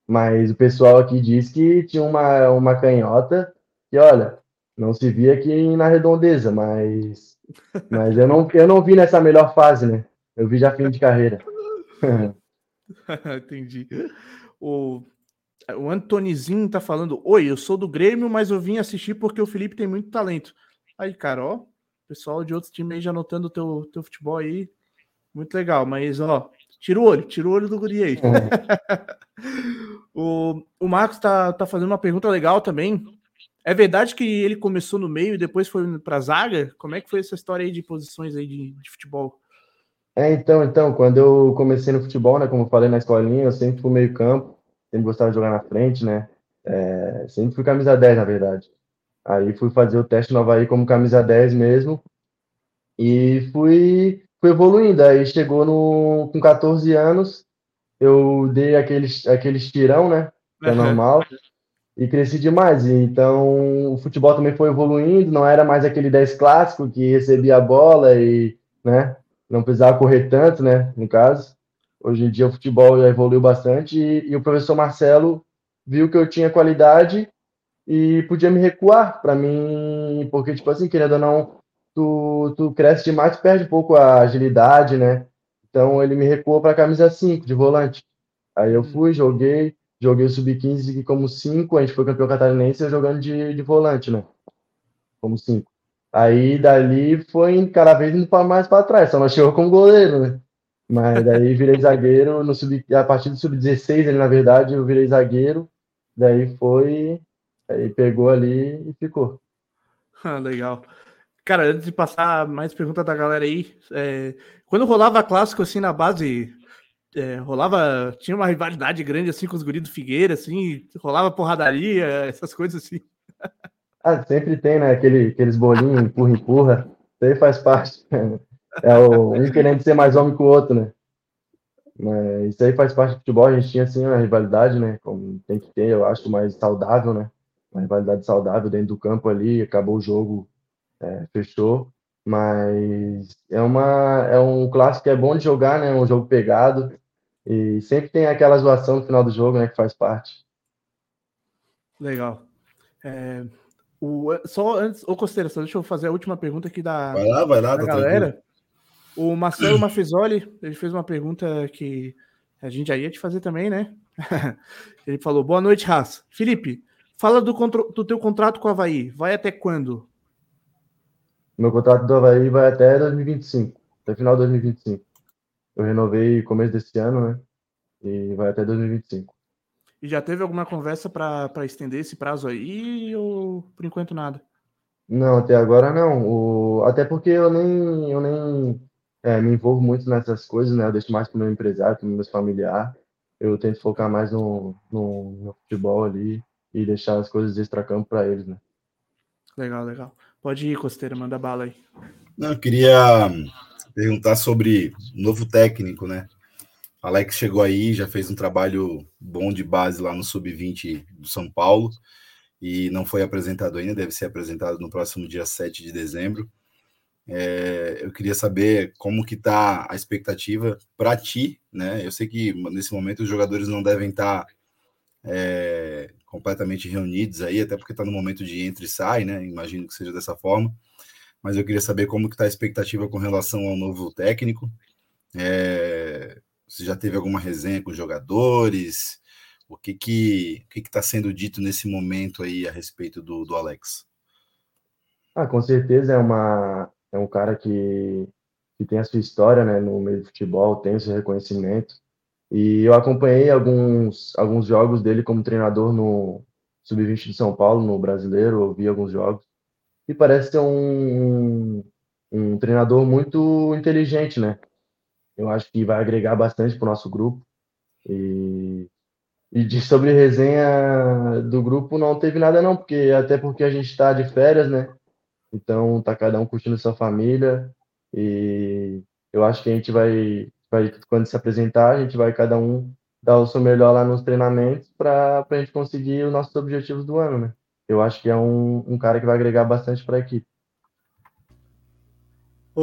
Mas o pessoal aqui diz que tinha uma, uma canhota que, olha, não se via aqui na redondeza, mas, mas eu, não, eu não vi nessa melhor fase, né? Eu vi já fim de carreira. Entendi. O, o Antonizinho tá falando: Oi, eu sou do Grêmio, mas eu vim assistir porque o Felipe tem muito talento. Aí, cara, ó, pessoal de outros times aí já anotando o teu, teu futebol aí. Muito legal, mas ó, tira o olho, tira o olho do guri aí. o, o Marcos tá, tá fazendo uma pergunta legal também. É verdade que ele começou no meio e depois foi para zaga? Como é que foi essa história aí de posições aí de, de, futebol? É, então, então, quando eu comecei no futebol, né, como eu falei na escolinha, eu sempre fui meio campo, sempre gostava de jogar na frente, né, é, sempre fui camisa 10, na verdade. Aí fui fazer o teste no Havaí como camisa 10 mesmo, e fui, fui evoluindo, aí chegou no, com 14 anos, eu dei aquele, aquele estirão, né, que é normal, e cresci demais. Então, o futebol também foi evoluindo, não era mais aquele 10 clássico que recebia a bola e, né, não precisava correr tanto, né, no caso. Hoje em dia o futebol já evoluiu bastante e, e o professor Marcelo viu que eu tinha qualidade e podia me recuar para mim, porque, tipo assim, querendo ou não, tu, tu cresce demais, tu perde um pouco a agilidade, né? Então ele me recuou para a camisa 5 de volante. Aí eu fui, joguei, joguei o Sub-15 como 5, a gente foi campeão catarinense jogando de, de volante, né? Como 5. Aí dali foi cada vez indo para mais para trás, só não chegou como goleiro, né? Mas daí virei zagueiro no sub, a partir do sub-16, ele na verdade eu virei zagueiro, daí foi, aí pegou ali e ficou. Ah, legal. Cara, antes de passar mais pergunta da galera aí, é, quando rolava clássico assim na base, é, rolava, tinha uma rivalidade grande assim com os guris do Figueira, assim, rolava porradaria, essas coisas assim. Ah, sempre tem, né? Aquele, aqueles bolinhos, empurra, empurra. Isso aí faz parte. É o, um querendo ser mais homem que o outro, né? Mas isso aí faz parte do futebol. A gente tinha, assim, uma rivalidade, né? Como tem que ter, eu acho, mais saudável, né? Uma rivalidade saudável dentro do campo ali. Acabou o jogo, é, fechou. Mas é, uma, é um clássico que é bom de jogar, né? Um jogo pegado. E sempre tem aquela zoação no final do jogo, né? Que faz parte. Legal. É, o, só antes, ô Costeira, só deixa eu fazer a última pergunta aqui da, vai lá, vai lá, da tá galera. Tranquilo. O Marcelo Mafisoli, ele fez uma pergunta que a gente já ia te fazer também, né? ele falou: Boa noite, Raça. Felipe, fala do, do teu contrato com o Havaí. Vai até quando? Meu contrato do Havaí vai até 2025, até final de 2025. Eu renovei começo desse ano, né? E vai até 2025. E já teve alguma conversa para estender esse prazo aí ou por enquanto nada? Não, até agora não. O... Até porque eu nem, eu nem é, me envolvo muito nessas coisas, né? Eu deixo mais para o meu empresário, para o meu familiar. Eu tento focar mais no, no, no futebol ali e deixar as coisas de extracampo para eles, né? Legal, legal. Pode ir, Costeira, manda bala aí. Não, eu queria perguntar sobre novo técnico, né? Alex chegou aí, já fez um trabalho bom de base lá no Sub-20 do São Paulo e não foi apresentado ainda, deve ser apresentado no próximo dia 7 de dezembro. É, eu queria saber como que está a expectativa para ti, né? Eu sei que nesse momento os jogadores não devem estar tá, é, completamente reunidos aí, até porque está no momento de entre e sai, né? Imagino que seja dessa forma. Mas eu queria saber como que está a expectativa com relação ao novo técnico. É, você já teve alguma resenha com jogadores? O que que o que está sendo dito nesse momento aí a respeito do, do Alex? Ah, com certeza é uma é um cara que, que tem a sua história, né, no meio do futebol, tem o seu reconhecimento. E eu acompanhei alguns alguns jogos dele como treinador no Sub-20 de São Paulo, no Brasileiro, ouvi alguns jogos. E parece ser um, um treinador muito inteligente, né? Eu acho que vai agregar bastante para o nosso grupo. E, e de, sobre resenha do grupo não teve nada não, porque até porque a gente está de férias, né? Então tá cada um curtindo sua família e eu acho que a gente vai, vai quando se apresentar, a gente vai cada um dar o seu melhor lá nos treinamentos para a gente conseguir os nossos objetivos do ano, né? Eu acho que é um, um cara que vai agregar bastante para a equipe.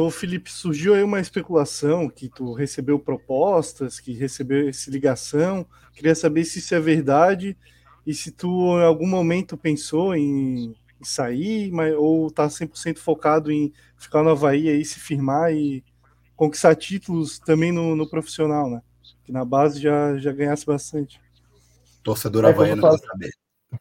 Ô Felipe, surgiu aí uma especulação que tu recebeu propostas, que recebeu essa ligação. Queria saber se isso é verdade e se tu em algum momento pensou em, em sair, mas, ou tá 100% focado em ficar no Havaí aí, se firmar e conquistar títulos também no, no profissional, né? Que na base já, já ganhasse bastante. Torcedor é, havaiano quer saber.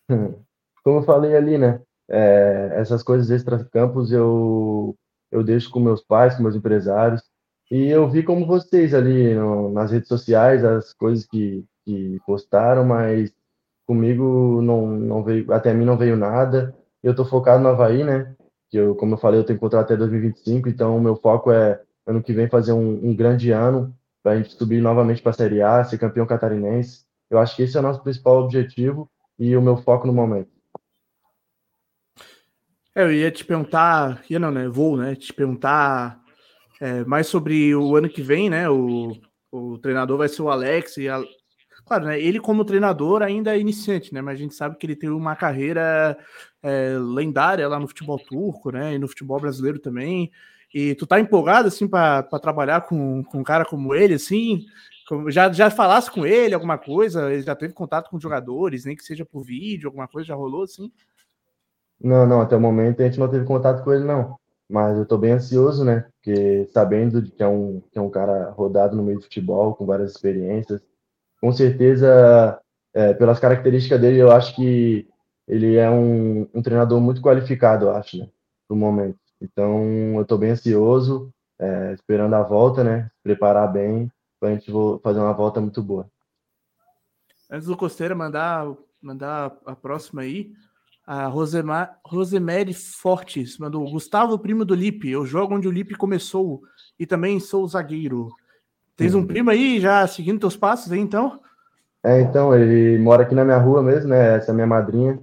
Como eu falei ali, né? É, essas coisas extra-campos eu eu deixo com meus pais, com meus empresários. E eu vi como vocês ali no, nas redes sociais, as coisas que, que postaram, mas comigo não, não veio, até mim não veio nada. eu tô focado no Havaí, né? Que eu, como eu falei, eu tenho contrato até 2025, então o meu foco é ano que vem fazer um, um grande ano para a gente subir novamente para a Série A, ser campeão catarinense. Eu acho que esse é o nosso principal objetivo e o meu foco no momento. É, eu ia te perguntar, ia não, né? Vou, né? Te perguntar é, mais sobre o ano que vem, né? O, o treinador vai ser o Alex e a, claro, né? Ele como treinador ainda é iniciante, né? Mas a gente sabe que ele tem uma carreira é, lendária lá no futebol turco, né? E no futebol brasileiro também. E tu tá empolgado assim para trabalhar com, com um cara como ele, assim? Já, já falasse com ele alguma coisa? Ele já teve contato com jogadores, nem que seja por vídeo, alguma coisa já rolou assim? Não, não, até o momento a gente não teve contato com ele, não. Mas eu tô bem ansioso, né? Porque sabendo que é um, que é um cara rodado no meio do futebol, com várias experiências, com certeza, é, pelas características dele, eu acho que ele é um, um treinador muito qualificado, eu acho, né? No momento. Então, eu tô bem ansioso, é, esperando a volta, né? Preparar bem para a gente fazer uma volta muito boa. Antes do Costeira mandar, mandar a próxima aí, a Rosemar, Rosemary Fortes mandou Gustavo, primo do Lipe. Eu jogo onde o Lipe começou e também sou zagueiro. Tens um primo aí já seguindo teus passos aí, então? É, então, ele mora aqui na minha rua mesmo, né? Essa é a minha madrinha.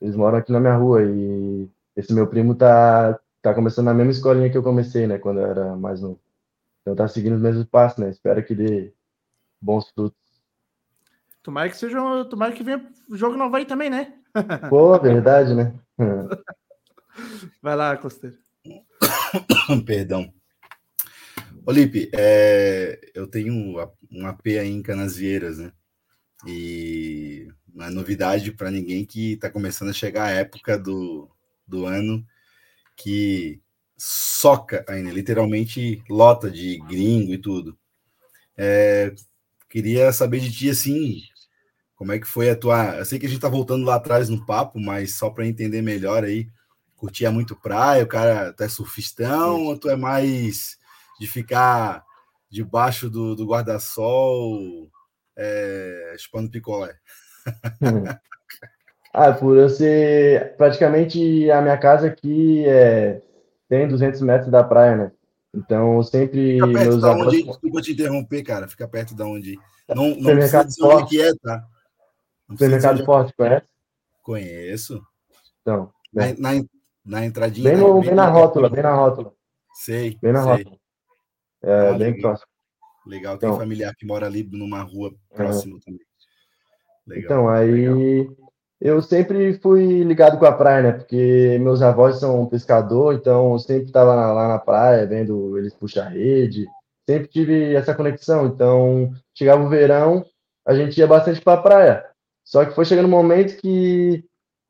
Eles moram aqui na minha rua e esse meu primo tá, tá começando na mesma escolinha que eu comecei, né? Quando eu era mais novo. Então tá seguindo os mesmos passos, né? Espero que dê bons frutos. Tomara que seja. Tomara que venha o jogo não vai também, né? Pô, verdade, né? Vai lá, Costeiro. Perdão. Olipe, é, eu tenho um AP aí em Canasvieiras, né? E não é novidade para ninguém que está começando a chegar a época do, do ano que soca ainda, literalmente lota de gringo e tudo. É, queria saber de ti, assim, como é que foi a tua. Eu sei que a gente tá voltando lá atrás no papo, mas só para entender melhor aí, curtia muito praia, o cara, tu é surfistão ou tu é mais de ficar debaixo do, do guarda-sol é, chupando picolé? ah, por eu ser praticamente a minha casa aqui é, tem 200 metros da praia, né? Então sempre. Fica perto meus da onde? Desculpa te interromper, cara. Fica perto da onde. Não, não precisa dizer onde que é, tá? Supermercado Forte, conhece? Conheço. Então. Na, na, na entradinha. Bem, no, bem na rótula, bem na rótula. Sei. Bem na sei. rótula. É, ah, bem legal. próximo. Legal, tem então, familiar que mora ali numa rua próxima é. também. Legal. Então, aí legal. Eu sempre fui ligado com a praia, né? Porque meus avós são pescador, então eu sempre estava lá na praia, vendo eles puxar rede. Sempre tive essa conexão. Então, chegava o verão, a gente ia bastante para a praia. Só que foi chegando um momento que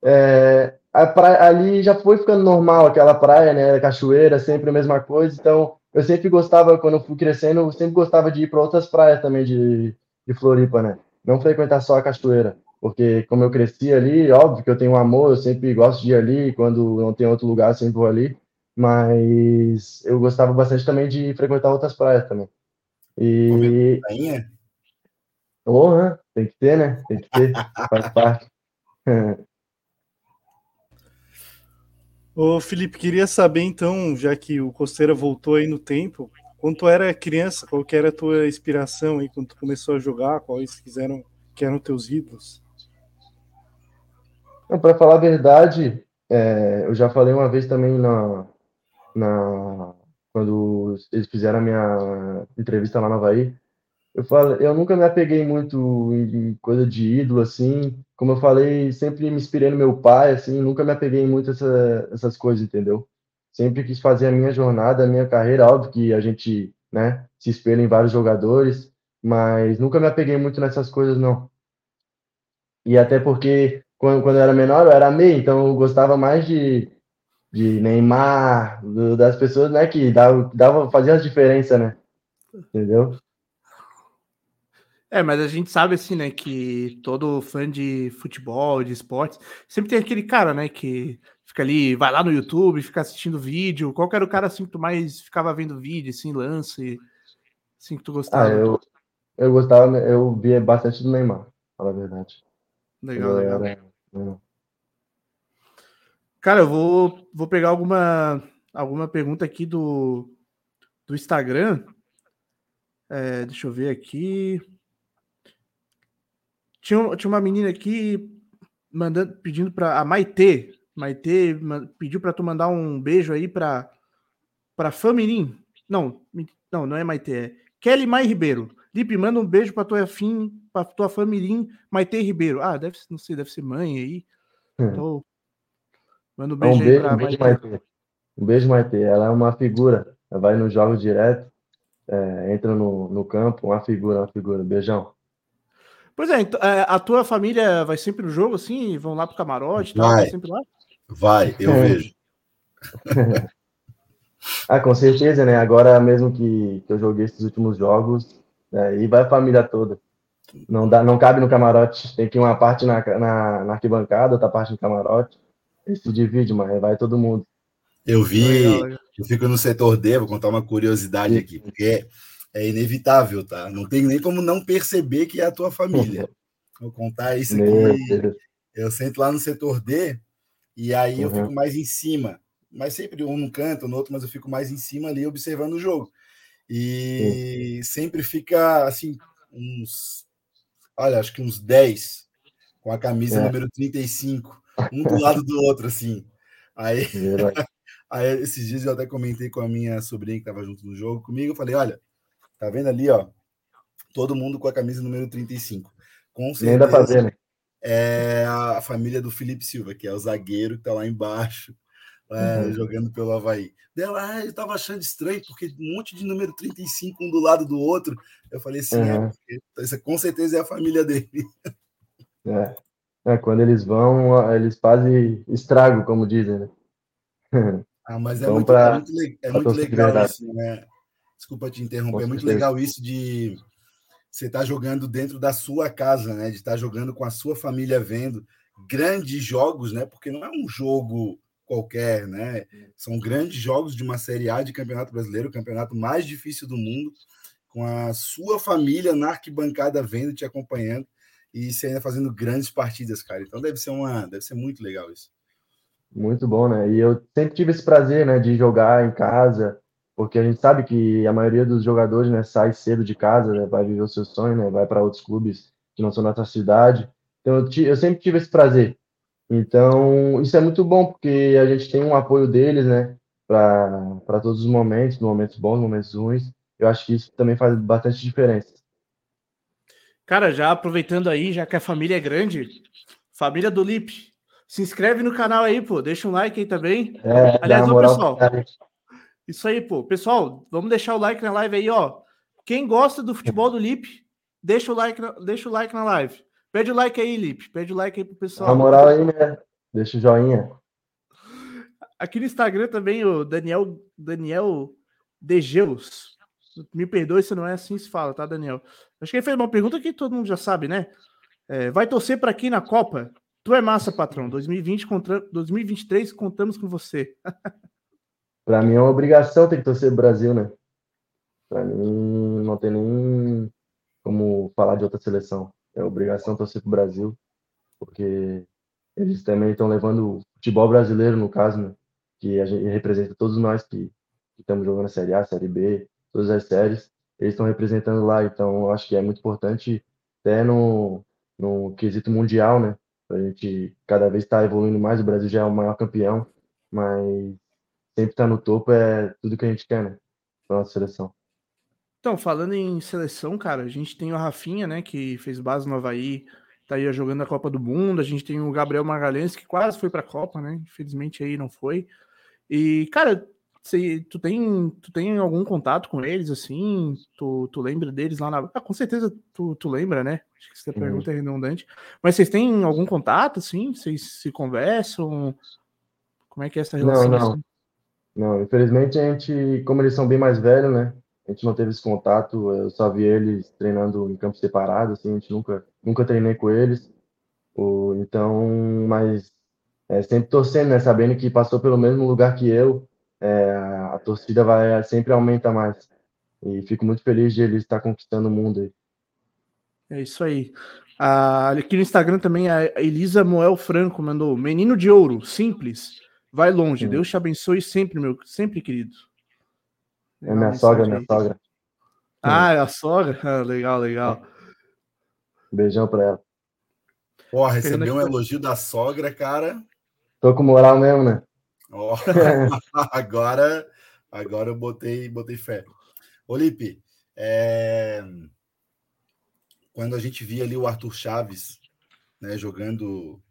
é, a praia, ali já foi ficando normal aquela praia, né? Cachoeira, sempre a mesma coisa. Então, eu sempre gostava, quando eu fui crescendo, eu sempre gostava de ir para outras praias também de, de Floripa, né? Não frequentar só a cachoeira. Porque como eu cresci ali, óbvio que eu tenho um amor, eu sempre gosto de ir ali, quando não tem outro lugar, eu sempre vou ali. Mas eu gostava bastante também de frequentar outras praias também. E. Porra, tem que ter, né? Tem que ter, faz parte. Ô, Felipe, queria saber então, já que o Costeira voltou aí no tempo, quando tu era criança, qual que era a tua inspiração aí quando tu começou a jogar, quais quiseram, que eram teus ídolos? Para falar a verdade, é, eu já falei uma vez também na, na quando eles fizeram a minha entrevista lá na Havaí, eu falo, eu nunca me apeguei muito em coisa de ídolo, assim. Como eu falei, sempre me inspirei no meu pai, assim, nunca me apeguei muito essa, essas coisas, entendeu? Sempre quis fazer a minha jornada, a minha carreira. Óbvio que a gente, né, se espelha em vários jogadores, mas nunca me apeguei muito nessas coisas, não. E até porque quando, quando eu era menor, eu era meio, então eu gostava mais de, de Neymar, do, das pessoas, né, que dava, dava, fazia a diferença, né? Entendeu? É, mas a gente sabe assim, né, que todo fã de futebol, de esportes, sempre tem aquele cara, né, que fica ali, vai lá no YouTube, fica assistindo vídeo. Qual era o cara assim que tu mais ficava vendo vídeo, assim, lance, assim que tu gostava? Ah, eu, eu gostava, eu via bastante do Neymar, fala a verdade. Legal, eu legal. Era... Cara, eu vou, vou pegar alguma, alguma pergunta aqui do, do Instagram. É, deixa eu ver aqui. Tinha, tinha uma menina aqui mandando, pedindo para a Maitê. Maitê pediu para tu mandar um beijo aí para para Famirim. Não, não, não é Maitê, é Kelly Mai Ribeiro. Lipe, manda um beijo para tua fim, para tua Famirim, Maitê Ribeiro. Ah, deve, não sei, deve ser mãe aí. Hum. Então, manda um beijo, um beijo aí para um beijo, Maitê. Maitê. Um beijo, Maitê. Ela é uma figura. Ela vai nos jogos direto, é, entra no, no campo, uma figura, uma figura. Beijão. Pois é, então, é, a tua família vai sempre no jogo, assim? Vão lá pro camarote tal? Vai, sempre lá? vai eu é. vejo. ah, com certeza, né? Agora mesmo que, que eu joguei esses últimos jogos, é, e vai a família toda. Não, dá, não cabe no camarote. Tem que ir uma parte na, na, na arquibancada, outra parte no camarote. Se divide, mas vai todo mundo. Eu vi, eu fico no setor D, vou contar uma curiosidade aqui, porque é inevitável, tá? Não tem nem como não perceber que é a tua família. Vou contar isso aqui. Eu sento lá no setor D e aí uhum. eu fico mais em cima. Mas sempre um no canto, no outro, mas eu fico mais em cima ali observando o jogo. E uhum. sempre fica assim, uns. Olha, acho que uns 10 com a camisa é. número 35, um do lado do outro, assim. Aí, aí, esses dias eu até comentei com a minha sobrinha que estava junto no jogo comigo. Eu falei: olha, Tá vendo ali, ó? Todo mundo com a camisa número 35. Com certeza. Nem fazer, né? É a família do Felipe Silva, que é o zagueiro que tá lá embaixo, é, uhum. jogando pelo Havaí. Dela, ah, eu tava achando estranho, porque um monte de número 35 um do lado do outro. Eu falei assim, é, uhum. é, essa com certeza é a família dele. É. é. quando eles vão, eles fazem estrago, como dizem, né? Ah, mas é então, muito, pra, é muito, é muito legal isso, né? Desculpa te interromper, é muito legal isso de você estar tá jogando dentro da sua casa, né? De estar tá jogando com a sua família vendo grandes jogos, né? Porque não é um jogo qualquer, né? São grandes jogos de uma Série A de Campeonato Brasileiro, o campeonato mais difícil do mundo, com a sua família na arquibancada vendo, te acompanhando e você ainda fazendo grandes partidas, cara. Então deve ser uma, deve ser muito legal isso. Muito bom, né? E eu sempre tive esse prazer, né, de jogar em casa, porque a gente sabe que a maioria dos jogadores né, sai cedo de casa, né, vai viver o seu sonho, né, vai para outros clubes que não são da nossa cidade. Então eu, eu, sempre tive esse prazer. Então isso é muito bom porque a gente tem um apoio deles, né, para todos os momentos, momentos bons, momentos ruins. Eu acho que isso também faz bastante diferença. Cara, já aproveitando aí, já que a família é grande, família do Lip, se inscreve no canal aí, pô, deixa um like aí também. É, Aliás, ô, pessoal, isso aí, pô. Pessoal, vamos deixar o like na live aí, ó. Quem gosta do futebol do Lip, deixa o like, deixa o like na live. Pede o like aí, Lip. Pede o like aí pro pessoal. Na moral aí, né? Deixa o joinha. Aqui no Instagram também, o Daniel, Daniel Degeus. Me perdoe se não é assim se fala, tá, Daniel? Acho que ele fez uma pergunta que todo mundo já sabe, né? É, vai torcer para quem na Copa? Tu é massa, patrão. 2020 contra 2023 contamos com você. Para mim é uma obrigação ter que torcer pro Brasil, né? Para mim não tem nem como falar de outra seleção. É obrigação torcer pro Brasil, porque eles também estão levando o futebol brasileiro, no caso, né? Que a gente representa todos nós que, estamos jogando a Série A, Série B, todas as séries, eles estão representando lá. Então, acho que é muito importante, até no, no quesito mundial, né? A gente cada vez está evoluindo mais. O Brasil já é o maior campeão, mas sempre estar tá no topo é tudo que a gente quer, né? Para nossa seleção. Então, falando em seleção, cara, a gente tem o Rafinha, né, que fez base no Havaí, tá aí jogando a Copa do Mundo. A gente tem o Gabriel Magalhães, que quase foi para a Copa, né? Infelizmente aí não foi. E, cara, se, tu, tem, tu tem algum contato com eles, assim? Tu, tu lembra deles lá na. Ah, com certeza tu, tu lembra, né? Acho que essa uhum. pergunta é redundante. Mas vocês têm algum contato, assim? Vocês se conversam? Como é que é essa relação? Não, não. Não, infelizmente a gente, como eles são bem mais velhos, né? A gente não teve esse contato, eu só vi eles treinando em campos separados, assim, a gente nunca, nunca treinei com eles. O, então, mas é, sempre torcendo, né? Sabendo que passou pelo mesmo lugar que eu, é, a torcida vai sempre aumenta mais. E fico muito feliz de ele estar conquistando o mundo aí. É isso aí. Ah, aqui no Instagram também a Elisa Moel Franco mandou: Menino de ouro, simples Vai longe. Sim. Deus te abençoe sempre, meu, sempre, querido. É minha sogra, minha sogra. Ah, é a sogra? Ah, legal, legal. Beijão pra ela. Porra, receber um elogio da sogra, cara. Tô com moral mesmo, né? Oh, agora, agora eu botei, botei fé. Olipe, é... quando a gente via ali o Arthur Chaves né, jogando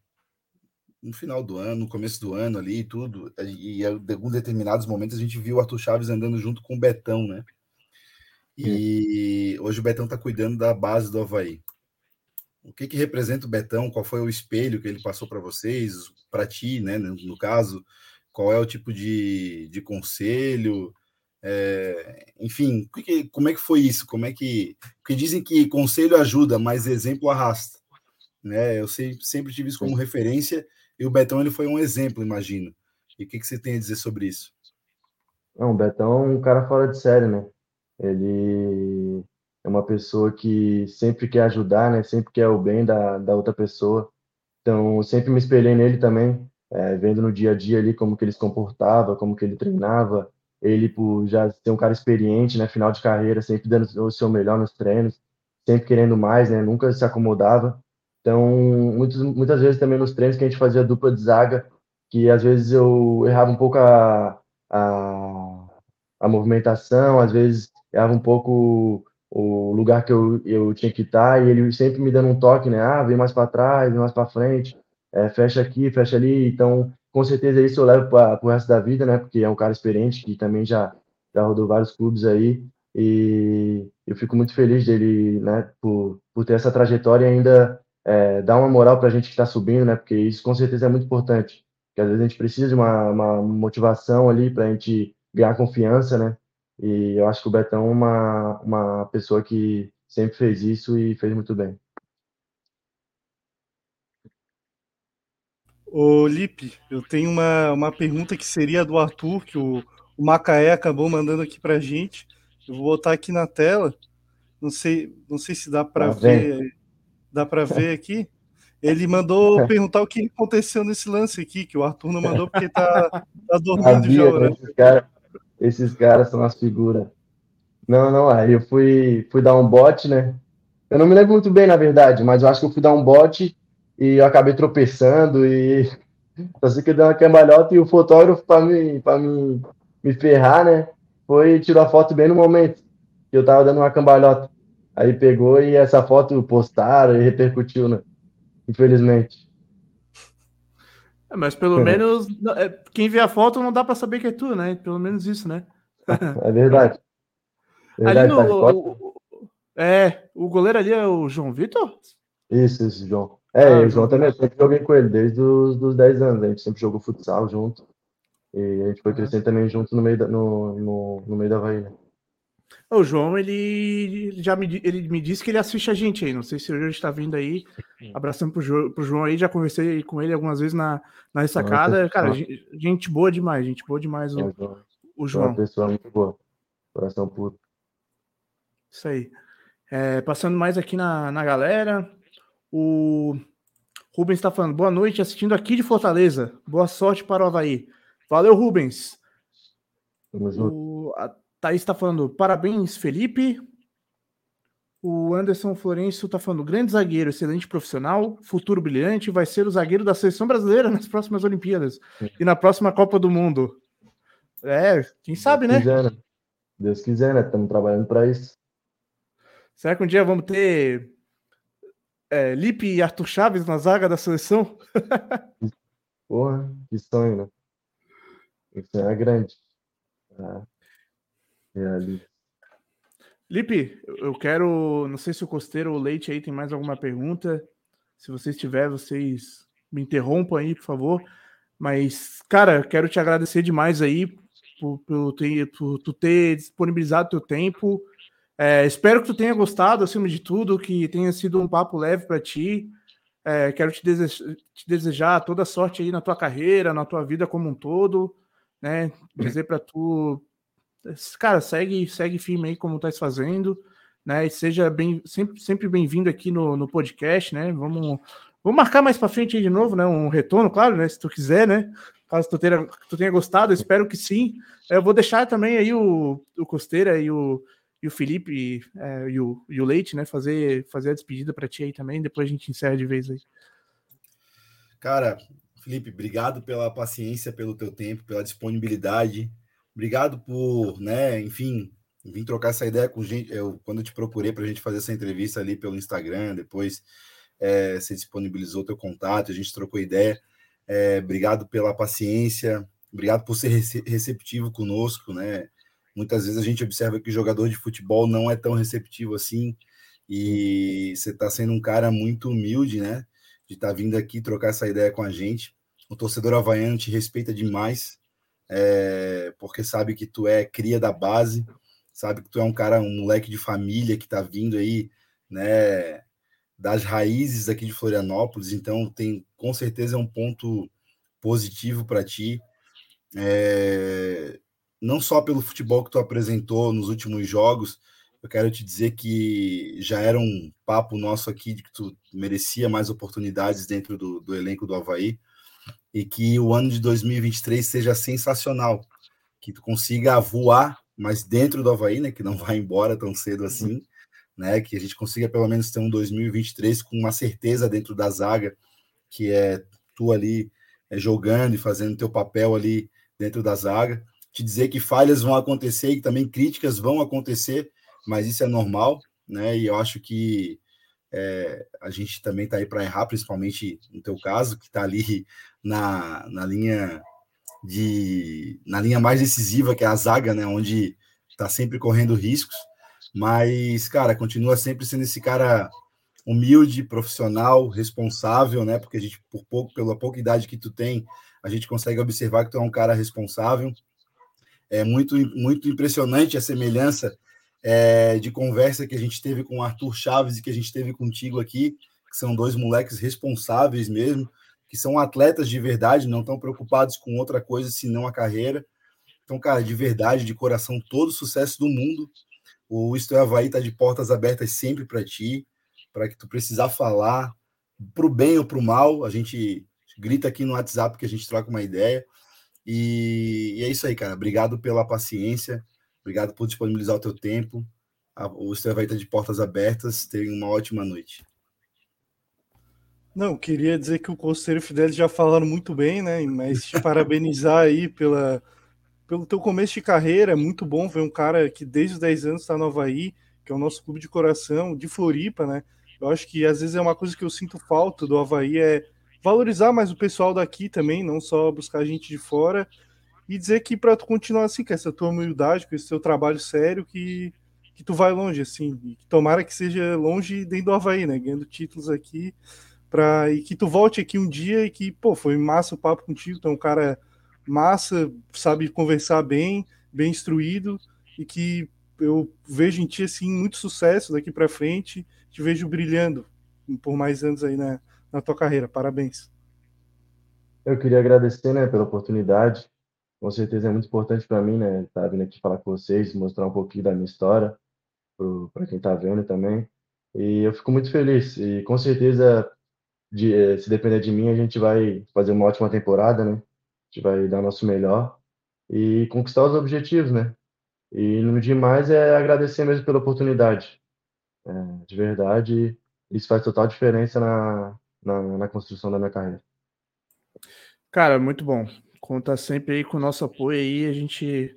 no final do ano, no começo do ano ali e tudo, e em alguns determinados momentos a gente viu o Arthur Chaves andando junto com o Betão, né? E hoje o Betão está cuidando da base do Havaí. O que, que representa o Betão? Qual foi o espelho que ele passou para vocês, para ti, né? No, no, caso, qual é o tipo de, de conselho? É, enfim, que, como é que foi isso? Como é que. Porque dizem que conselho ajuda, mas exemplo arrasta. Né? Eu sempre, sempre tive isso como referência e o Betão ele foi um exemplo, imagino. E o que, que você tem a dizer sobre isso? Não, o Betão é um cara fora de série, né? Ele é uma pessoa que sempre quer ajudar, né? Sempre quer o bem da, da outra pessoa. Então, sempre me espelhei nele também, é, vendo no dia a dia ali como que ele se comportava, como que ele treinava. Ele, por já ser um cara experiente, né? Final de carreira, sempre dando o seu melhor nos treinos, sempre querendo mais, né? Nunca se acomodava. Então, muitos, muitas vezes também nos treinos que a gente fazia dupla de zaga, que às vezes eu errava um pouco a, a, a movimentação, às vezes errava um pouco o lugar que eu, eu tinha que estar, e ele sempre me dando um toque, né? Ah, vem mais para trás, vem mais para frente, é, fecha aqui, fecha ali. Então, com certeza isso eu levo para o resto da vida, né? Porque é um cara experiente que também já, já rodou vários clubes aí. E eu fico muito feliz dele, né, por, por ter essa trajetória e ainda é, dar uma moral para a gente que está subindo, né? Porque isso com certeza é muito importante. Porque às vezes a gente precisa de uma, uma motivação ali para a gente ganhar confiança, né? E eu acho que o Betão é uma, uma pessoa que sempre fez isso e fez muito bem. Ô, Lipe, eu tenho uma, uma pergunta que seria do Arthur, que o, o Macaé acabou mandando aqui para gente. Eu vou botar aqui na tela. Não sei, não sei se dá para tá ver. Dá para ver aqui? Ele mandou perguntar o que aconteceu nesse lance aqui, que o Arthur não mandou porque tá, tá dormindo já. Né? Esses caras esses cara são as figuras. Não, não, aí eu fui, fui dar um bote, né? Eu não me lembro muito bem, na verdade, mas eu acho que eu fui dar um bote e eu acabei tropeçando e só sei que deu uma cambalhota e o fotógrafo, para me, pra me, me ferrar, né? Foi tirou a foto bem no momento que eu tava dando uma cambalhota. Aí pegou e essa foto postaram e repercutiu, né? Infelizmente. É, mas pelo menos é, quem vê a foto não dá para saber que é tu, né? Pelo menos isso, né? É verdade. verdade ali no, tá o, é, o goleiro ali é o João Vitor? Isso, isso, João. É, ah, o João também, eu sempre joguei com ele desde os dos 10 anos. A gente sempre jogou futsal junto. E a gente foi crescendo também junto no meio da, no, no, no meio da Bahia. O João, ele já me, ele me disse que ele assiste a gente aí. Não sei se hoje está vindo aí. Abraçando pro, jo, pro João aí. Já conversei com ele algumas vezes na, na ressacada. Cara, gente boa demais, gente boa demais o, é, o João. É uma pessoa muito boa. Coração puro. Isso aí. É, passando mais aqui na, na galera. O Rubens está falando, boa noite, assistindo aqui de Fortaleza. Boa sorte para o Havaí. Valeu, Rubens. Tamo junto. O, a, Thaís está falando, parabéns, Felipe. O Anderson Florencio está falando, grande zagueiro, excelente profissional, futuro brilhante, vai ser o zagueiro da seleção brasileira nas próximas Olimpíadas e na próxima Copa do Mundo. É, quem sabe, Deus né? Quiser, né? Deus quiser, né? Estamos trabalhando para isso. Será que um dia vamos ter é, Lipe e Arthur Chaves na zaga da seleção? Porra, que sonho, né? Isso é grande. Ah. É Lipe, eu quero. Não sei se o Costeiro ou o Leite aí tem mais alguma pergunta. Se vocês tiverem, vocês me interrompam aí, por favor. Mas, cara, quero te agradecer demais aí por, por, ter, por tu ter disponibilizado teu tempo. É, espero que tu tenha gostado, acima de tudo, que tenha sido um papo leve para ti. É, quero te, dese te, desejar toda sorte aí na tua carreira, na tua vida como um todo, né? Dizer para tu cara, segue, segue firme aí como tá fazendo, né? E seja bem, sempre, sempre bem-vindo aqui no, no podcast, né? Vamos, vamos marcar mais para frente aí de novo, né? Um retorno, claro, né? Se tu quiser, né? caso tu tenha, tu tenha gostado, espero que sim. Eu vou deixar também aí o, o Costeira e o, e o Felipe é, e, o, e o Leite, né, fazer, fazer a despedida para ti aí também, depois a gente encerra de vez aí. Cara, Felipe, obrigado pela paciência, pelo teu tempo, pela disponibilidade. Obrigado por, né, enfim, vim trocar essa ideia com gente. Eu, quando eu te procurei para a gente fazer essa entrevista ali pelo Instagram, depois é, você disponibilizou teu contato, a gente trocou ideia. É, obrigado pela paciência, obrigado por ser receptivo conosco, né? Muitas vezes a gente observa que o jogador de futebol não é tão receptivo assim, e você está sendo um cara muito humilde, né? De estar tá vindo aqui trocar essa ideia com a gente. O torcedor havaiano te respeita demais, é, porque sabe que tu é cria da base, sabe que tu é um cara, um moleque de família que está vindo aí, né? das raízes aqui de Florianópolis, então tem com certeza é um ponto positivo para ti. É, não só pelo futebol que tu apresentou nos últimos jogos, eu quero te dizer que já era um papo nosso aqui de que tu merecia mais oportunidades dentro do, do elenco do Havaí e que o ano de 2023 seja sensacional, que tu consiga voar, mas dentro do Havaí, né, que não vai embora tão cedo assim, né? Que a gente consiga pelo menos ter um 2023 com uma certeza dentro da zaga, que é tu ali é, jogando e fazendo teu papel ali dentro da zaga. Te dizer que falhas vão acontecer e também críticas vão acontecer, mas isso é normal, né? E eu acho que é, a gente também está aí para errar, principalmente no teu caso, que está ali na, na linha de na linha mais decisiva, que é a zaga, né? Onde está sempre correndo riscos. Mas, cara, continua sempre sendo esse cara humilde, profissional, responsável, né? Porque a gente, por pouco, pela pouca idade que tu tem, a gente consegue observar que tu é um cara responsável. É muito, muito impressionante a semelhança é, de conversa que a gente teve com o Arthur Chaves e que a gente teve contigo aqui, que são dois moleques responsáveis mesmo, que são atletas de verdade, não estão preocupados com outra coisa senão a carreira. Então, cara, de verdade, de coração, todo sucesso do mundo o Isto é Havaí está de portas abertas sempre para ti, para que tu precisar falar, para o bem ou para o mal, a gente grita aqui no WhatsApp que a gente troca uma ideia. E, e é isso aí, cara. Obrigado pela paciência, obrigado por disponibilizar o teu tempo. O está de portas abertas. Tenha uma ótima noite. Não, queria dizer que o Conselho Fidel já falaram muito bem, né? Mas te parabenizar aí pela pelo teu começo de carreira, é muito bom ver um cara que desde os 10 anos está no Havaí, que é o nosso clube de coração, de Floripa, né? Eu acho que às vezes é uma coisa que eu sinto falta do Havaí, é valorizar mais o pessoal daqui também, não só buscar gente de fora, e dizer que para tu continuar assim, com essa tua humildade, com esse teu trabalho sério, que, que tu vai longe, assim, e que tomara que seja longe dentro do Havaí, né? Ganhando títulos aqui, pra, e que tu volte aqui um dia e que, pô, foi massa o papo contigo, tu é um cara massa, sabe conversar bem, bem instruído e que eu vejo em ti assim muito sucesso daqui para frente, te vejo brilhando por mais anos aí na, na tua carreira. Parabéns. Eu queria agradecer, né, pela oportunidade. Com certeza é muito importante para mim, né, estar tá vindo aqui falar com vocês, mostrar um pouquinho da minha história para quem está vendo também. E eu fico muito feliz e com certeza de, eh, se depender de mim, a gente vai fazer uma ótima temporada, né? gente vai dar o nosso melhor e conquistar os objetivos, né? E no demais é agradecer mesmo pela oportunidade. É, de verdade, isso faz total diferença na, na, na, construção da minha carreira. Cara, muito bom. Conta sempre aí com o nosso apoio aí. A gente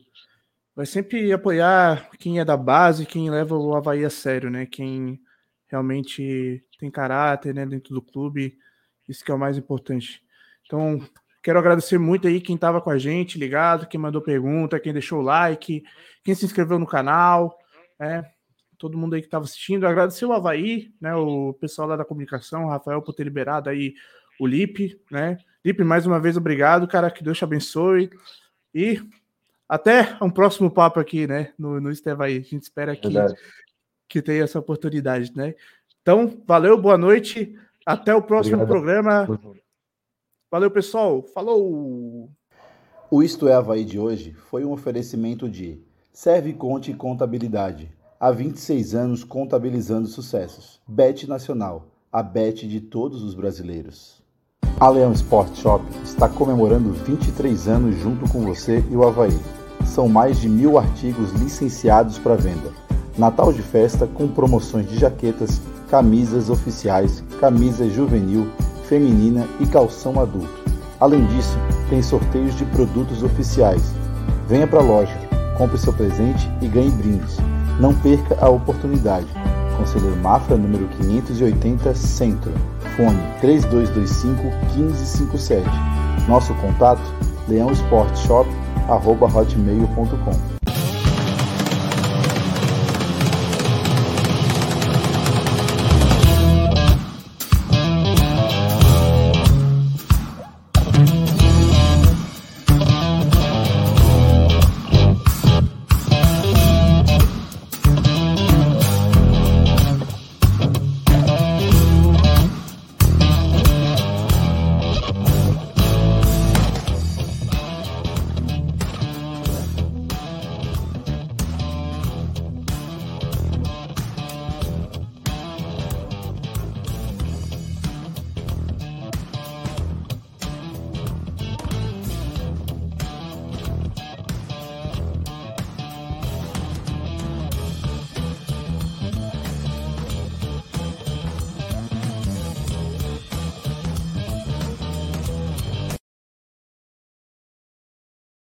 vai sempre apoiar quem é da base, quem leva o Havaí a sério, né? Quem realmente tem caráter né, dentro do clube. Isso que é o mais importante. Então, Quero agradecer muito aí quem estava com a gente, ligado, quem mandou pergunta, quem deixou o like, quem se inscreveu no canal, né? Todo mundo aí que estava assistindo. Agradecer o Havaí, né? O pessoal lá da comunicação, o Rafael, por ter liberado aí o Lipe, né? Lipe, mais uma vez, obrigado, cara. Que Deus te abençoe. E até um próximo papo aqui, né? No, no Estevaí. A gente espera que, que tenha essa oportunidade, né? Então, valeu, boa noite. Até o próximo obrigado. programa. Valeu, pessoal. Falou! O Isto é Havaí de hoje foi um oferecimento de Serve Conte Contabilidade. Há 26 anos contabilizando sucessos. Bet Nacional, a bet de todos os brasileiros. A Leão Sport Shop está comemorando 23 anos junto com você e o Havaí. São mais de mil artigos licenciados para venda. Natal de festa com promoções de jaquetas, camisas oficiais, camisa juvenil, feminina e calção adulto. Além disso, tem sorteios de produtos oficiais. Venha para a loja, compre seu presente e ganhe brindes. Não perca a oportunidade. Conselheiro Mafra, número 580, Centro. Fone 3225 1557. Nosso contato: leãosportshop.hotmail.com